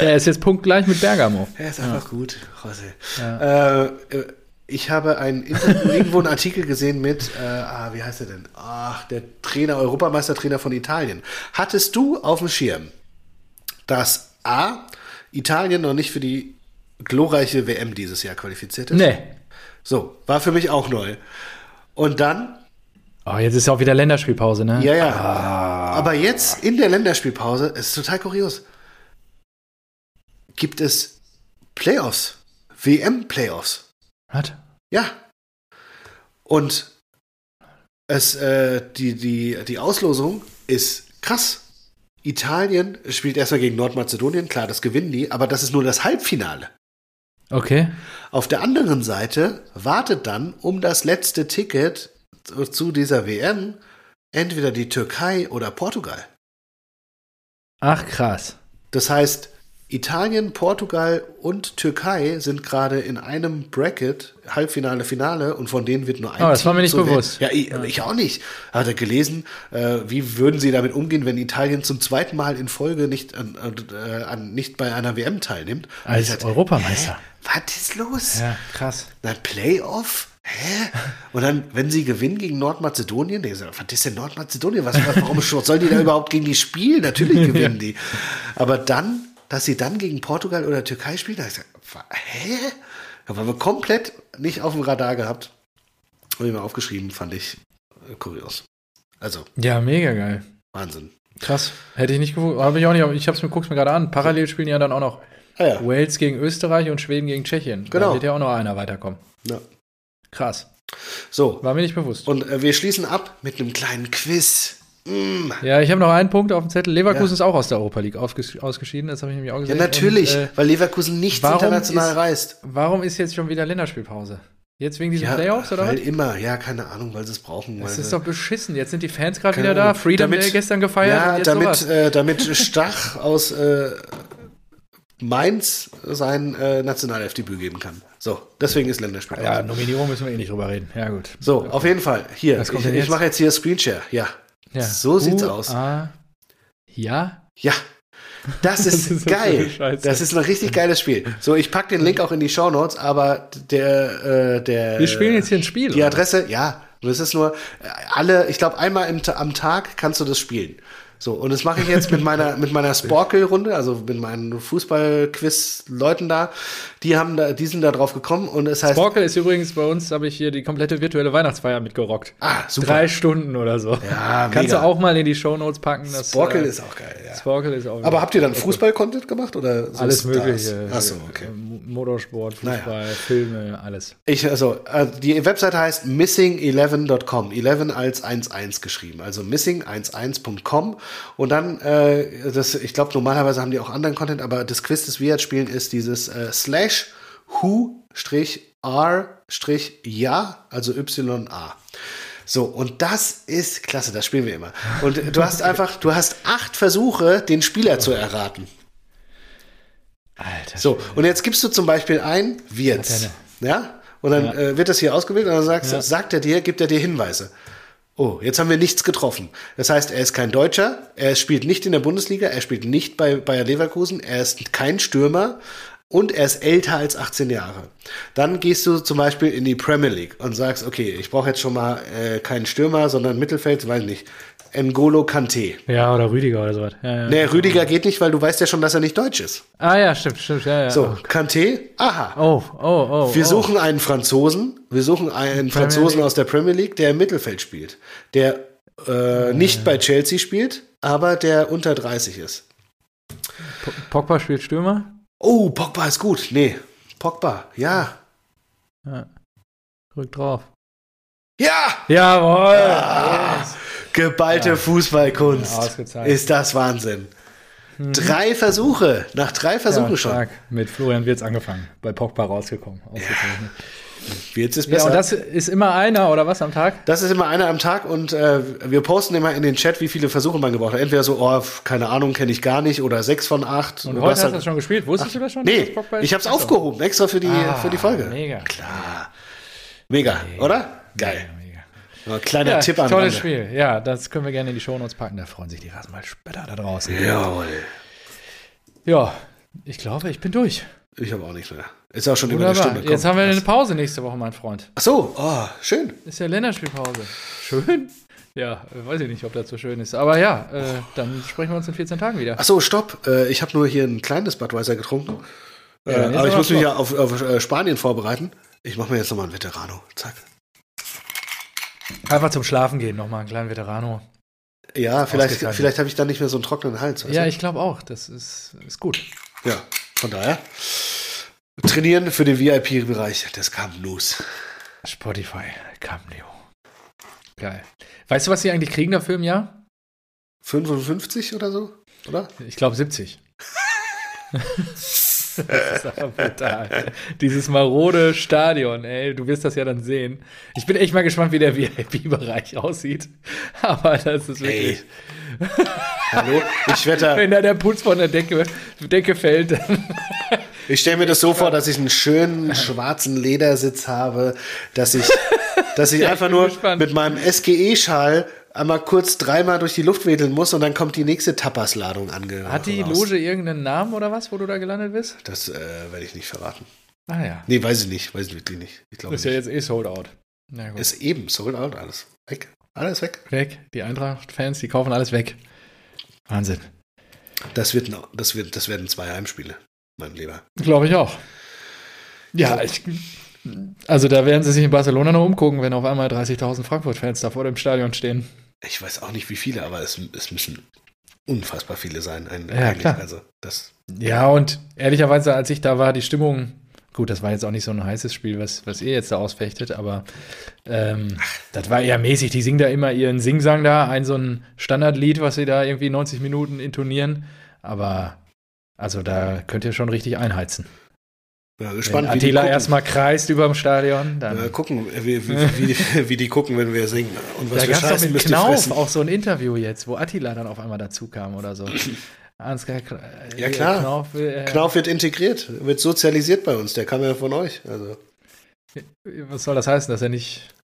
er ist jetzt punktgleich mit Bergamo. Er ist einfach ja. gut, José. Ja. Äh, ich habe ein irgendwo einen Artikel gesehen mit, äh, ah, wie heißt er denn? Ach, der Trainer, Europameistertrainer von Italien. Hattest du auf dem Schirm, dass A, Italien noch nicht für die glorreiche WM dieses Jahr qualifiziert ist? Nee. So, war für mich auch neu. Und dann. Oh, jetzt ist ja auch wieder Länderspielpause, ne? Ja, ja. Ah. Aber jetzt in der Länderspielpause, ist total kurios, gibt es Playoffs. WM-Playoffs. Was? Ja. Und es, äh, die, die, die Auslosung ist krass. Italien spielt erstmal gegen Nordmazedonien, klar, das gewinnen die, aber das ist nur das Halbfinale. Okay. Auf der anderen Seite wartet dann um das letzte Ticket zu dieser WM entweder die Türkei oder Portugal. Ach krass. Das heißt, Italien, Portugal und Türkei sind gerade in einem Bracket, Halbfinale, Finale, und von denen wird nur ein. Oh, das Team war mir nicht bewusst. Ja ich, ja, ich, auch nicht. Hat er gelesen, äh, wie würden sie damit umgehen, wenn Italien zum zweiten Mal in Folge nicht, an, äh, an, nicht bei einer WM teilnimmt? Als dachte, Europameister. Hä? Was ist los? Ja, krass. Na, Playoff? Hä? Und dann, wenn sie gewinnen gegen Nordmazedonien, denken sie, was ist denn Nordmazedonien? Was, warum sollen die da überhaupt gegen die spielen? Natürlich gewinnen die. Aber dann dass sie dann gegen Portugal oder Türkei spielen. Da ich gesagt, hä? Da waren wir komplett nicht auf dem Radar gehabt. Habe ich mal aufgeschrieben, fand ich äh, kurios. Also. Ja, mega geil. Wahnsinn. Krass. Hätte ich nicht gewusst. Habe ich auch nicht. Ich habe es mir, guck's mir gerade an. Parallel spielen ja dann auch noch ah, ja. Wales gegen Österreich und Schweden gegen Tschechien. Genau. Da wird ja auch noch einer weiterkommen. Ja. Krass. So. War mir nicht bewusst. Und äh, wir schließen ab mit einem kleinen Quiz. Mm. Ja, ich habe noch einen Punkt auf dem Zettel. Leverkusen ja. ist auch aus der Europa League ausgeschieden, das habe ich nämlich auch gesehen. Ja, natürlich, Und, äh, weil Leverkusen nicht international ist, reist. Warum ist jetzt schon wieder Länderspielpause? Jetzt wegen diesen ja, Playoffs oder weil was? immer, ja, keine Ahnung, weil sie es brauchen. Das ist doch beschissen. Jetzt sind die Fans gerade wieder da. Freedom damit, Day gestern gefeiert. Ja, damit, äh, damit Stach aus äh, Mainz sein äh, Nationalelfdebüt geben kann. So, deswegen ist Länderspielpause. Ja, Nominierung müssen wir eh nicht drüber reden. Ja, gut. So, okay. auf jeden Fall. Hier, ich, ich mache jetzt hier Screenshare. Ja, ja. So sieht's aus. A, ja? Ja. Das ist, das ist geil. Das ist ein richtig geiles Spiel. So, ich packe den Link auch in die Show Notes, aber der, äh, der. Wir spielen jetzt hier ein Spiel. Die Adresse, oder? ja. Das ist nur alle, ich glaube, einmal im, am Tag kannst du das spielen. So, und das mache ich jetzt mit meiner, mit meiner Sporkel-Runde, also mit meinen Fußball-Quiz-Leuten da. Die haben da, die sind da drauf gekommen und es heißt. Sporkel ist übrigens bei uns, habe ich hier die komplette virtuelle Weihnachtsfeier mitgerockt. Ah, super. Drei Stunden oder so. Ja, Kannst mega. du auch mal in die Shownotes packen. Das, Sporkel äh, ist auch geil, ja. Sporkel ist auch Aber habt ihr dann Fußball-Content gemacht oder so Alles? Mögliche. Achso, okay. Motorsport, Fußball, naja. Filme, alles. Ich, also, äh, die Webseite heißt missing11.com. 11 als 11 geschrieben. Also missing11.com und dann, äh, das, ich glaube, normalerweise haben die auch anderen Content, aber das Quiz, das wir jetzt spielen, ist dieses äh, slash who r ja, also y-a. So, und das ist klasse, das spielen wir immer. Und du hast einfach, du hast acht Versuche, den Spieler zu erraten. Alter. So, und jetzt gibst du zum Beispiel ein Wirtz. Ja? Und dann ja. äh, wird das hier ausgewählt und dann sagst, ja. sagt er dir, gibt er dir Hinweise. Oh, jetzt haben wir nichts getroffen. Das heißt, er ist kein Deutscher, er spielt nicht in der Bundesliga, er spielt nicht bei Bayer Leverkusen, er ist kein Stürmer und er ist älter als 18 Jahre. Dann gehst du zum Beispiel in die Premier League und sagst, okay, ich brauche jetzt schon mal äh, keinen Stürmer, sondern Mittelfeld, weiß nicht. N'Golo Kante. Ja, oder Rüdiger oder sowas. Ja, ja. Nee, Rüdiger geht nicht, weil du weißt ja schon, dass er nicht deutsch ist. Ah ja, stimmt, stimmt. Ja, ja. So, oh, Kante, aha. Oh, oh, oh. Wir oh. suchen einen Franzosen, wir suchen einen Franzosen aus der Premier League, der im Mittelfeld spielt. Der äh, nicht bei Chelsea spielt, aber der unter 30 ist. Pogba spielt Stürmer? Oh, Pogba ist gut. Nee, Pogba, ja. ja. Drück drauf. Ja! Jawohl! Ja. Geballte ja. Fußballkunst. Ist das Wahnsinn. Drei Versuche, nach drei Versuchen schon. Mit Florian Wirtz angefangen, bei Pogba rausgekommen. Ausgezeichnet. Jetzt ist Ja, besser. und das ist immer einer oder was am Tag? Das ist immer einer am Tag und äh, wir posten immer in den Chat, wie viele Versuche man gebraucht hat. Entweder so, oh, keine Ahnung, kenne ich gar nicht oder sechs von acht. Und heute hast du das schon gespielt? Wusstest du das schon? Nee, das ich habe es aufgehoben, extra für die, Ah, für die Folge. Mega. Klar. Mega, oder? Geil. Mega. Ja, kleiner Ja, Tipp an tolles. Spiel. Ja, das können wir gerne in die Shownotes packen. Da freuen sich die Rasenballspötter da draußen. Jawohl. Ja, ich glaube, ich bin durch. Ich habe auch nichts mehr. Ist auch schon über eine Wunderbar. Stunde. Komm. Jetzt haben wir eine Pause nächste Woche, mein Freund. Ach so, oh, schön. Ist ja Länderspielpause. Schön? Ja, weiß ich nicht, ob das so schön ist. Aber ja, äh, dann sprechen wir uns in 14 Tagen wieder. Ach so, stopp. Äh, ich habe nur hier ein kleines Budweiser getrunken. Ja, äh, aber ich muss mich ja auf, auf äh, Spanien vorbereiten. Ich mache mir jetzt nochmal einen Veterano. Zack. Einfach zum Schlafen gehen, nochmal einen kleinen Veterano. Ja, vielleicht, vielleicht habe ich dann nicht mehr so einen trockenen Hals. Ja, ich glaube auch. Das ist, ist gut. ja, von daher. Trainieren für den VIP-Bereich des Camp News. Spotify, Cameo. Geil. Weißt du, was sie eigentlich kriegen dafür im Jahr? 55 oder so? Oder? Ich glaube 70. das ist aber brutal. Dieses marode Stadion, ey, du wirst das ja dann sehen. Ich bin echt mal gespannt, wie der VIP-Bereich aussieht. Aber das ist wirklich. Ey. Hallo? Ich wette, Wenn da der Putz von der Decke, Decke fällt, dann. Ich stelle mir das so vor, dass ich einen schönen schwarzen Ledersitz habe, dass ich, dass ich Ja, einfach nur gespannt. mit meinem SGE-Schal einmal kurz dreimal durch die Luft wedeln muss und dann kommt die nächste Tapas-Ladung ange. Hat die raus. Loge irgendeinen Namen oder was, wo du da gelandet bist? Das äh, werde ich nicht verraten. Ah ja. Nee, weiß ich nicht. Weiß ich wirklich nicht. Ich glaube ist ja nicht. jetzt eh sold out. Na gut. Ist eben sold out alles. Weg. Alles weg. weg. Die Eintracht-Fans, die kaufen alles weg. Wahnsinn. Das, wird, das, wird, das werden zwei Heimspiele, mein Lieber. Glaube ich auch. Ja, ich, also da werden sie sich in Barcelona noch umgucken, wenn auf einmal 30.000 Frankfurt-Fans da vor dem Stadion stehen. Ich weiß auch nicht, wie viele, aber es, es müssen unfassbar viele sein. Ein, Ja, eigentlich. klar. Also, das, Ja, und ehrlicherweise, als ich da war, die Stimmung, gut, das war jetzt auch nicht so ein heißes Spiel, was, was ihr jetzt da ausfechtet, aber ähm, das war eher mäßig. Die singen da immer ihren Singsang da, ein so ein Standardlied, was sie da irgendwie 90 Minuten intonieren. Aber also da könnt ihr schon richtig einheizen. ja, Wenn gespannt, die Attila erstmal kreist über dem Stadion, dann. Äh, gucken, wie, wie, wie, die, wie die gucken, wenn wir singen. Und was da gab es doch mit Knauf auch so ein Interview jetzt, wo Attila dann auf einmal dazu kam oder so. Ansgar Ja, äh, klar. Knauf, äh, Knauf wird integriert, wird sozialisiert bei uns. Der kam ja von euch. Also, Was soll das heißen, dass er nicht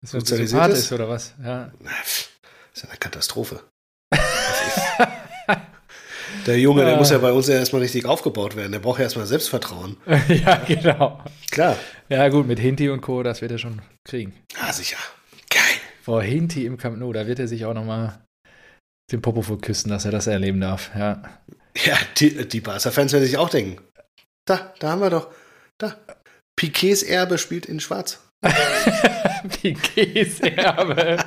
dass er Sozialisiert ist? ist oder was? Ja. pff, ist ja eine Katastrophe. Der Junge, der muss ja bei uns ja erstmal richtig aufgebaut werden. Der braucht ja erstmal Selbstvertrauen. ja, genau. Klar. Ja, gut, mit Hinti und Co., das wird er schon kriegen. Ah, sicher. Geil. Vor Hinti im Camp Nou, da wird er sich auch nochmal den Popo küssen, dass er das erleben darf. Ja. Ja, die, die Barca-Fans werden sich auch denken. Da, da haben wir doch. Da. Piquets Erbe spielt in Schwarz. Piquets Erbe.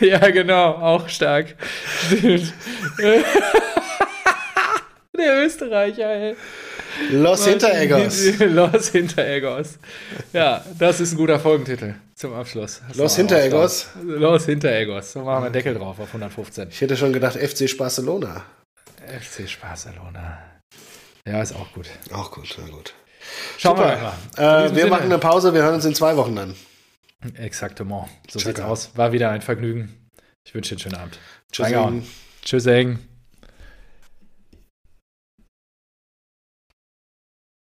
ja, genau, auch stark. Der Österreicher, ey. Los Hintereggers. Los Hintereggers. Ja, das ist ein guter Folgentitel zum Abschluss. Das Los Hintereggers? Los Hintereggers. So machen wir einen Deckel drauf auf 115. Ich hätte schon gedacht, FC Barcelona. FC Barcelona. Ja, ist auch gut. Auch gut, na gut. Schauen wir Super. mal. In Äh, diesem wir Sinne. machen eine Pause, wir hören uns in zwei Wochen dann. Exaktement. So Ciao, sieht's aus. War wieder ein Vergnügen. Ich wünsche dir einen schönen Abend. Tschüss. Tschüss.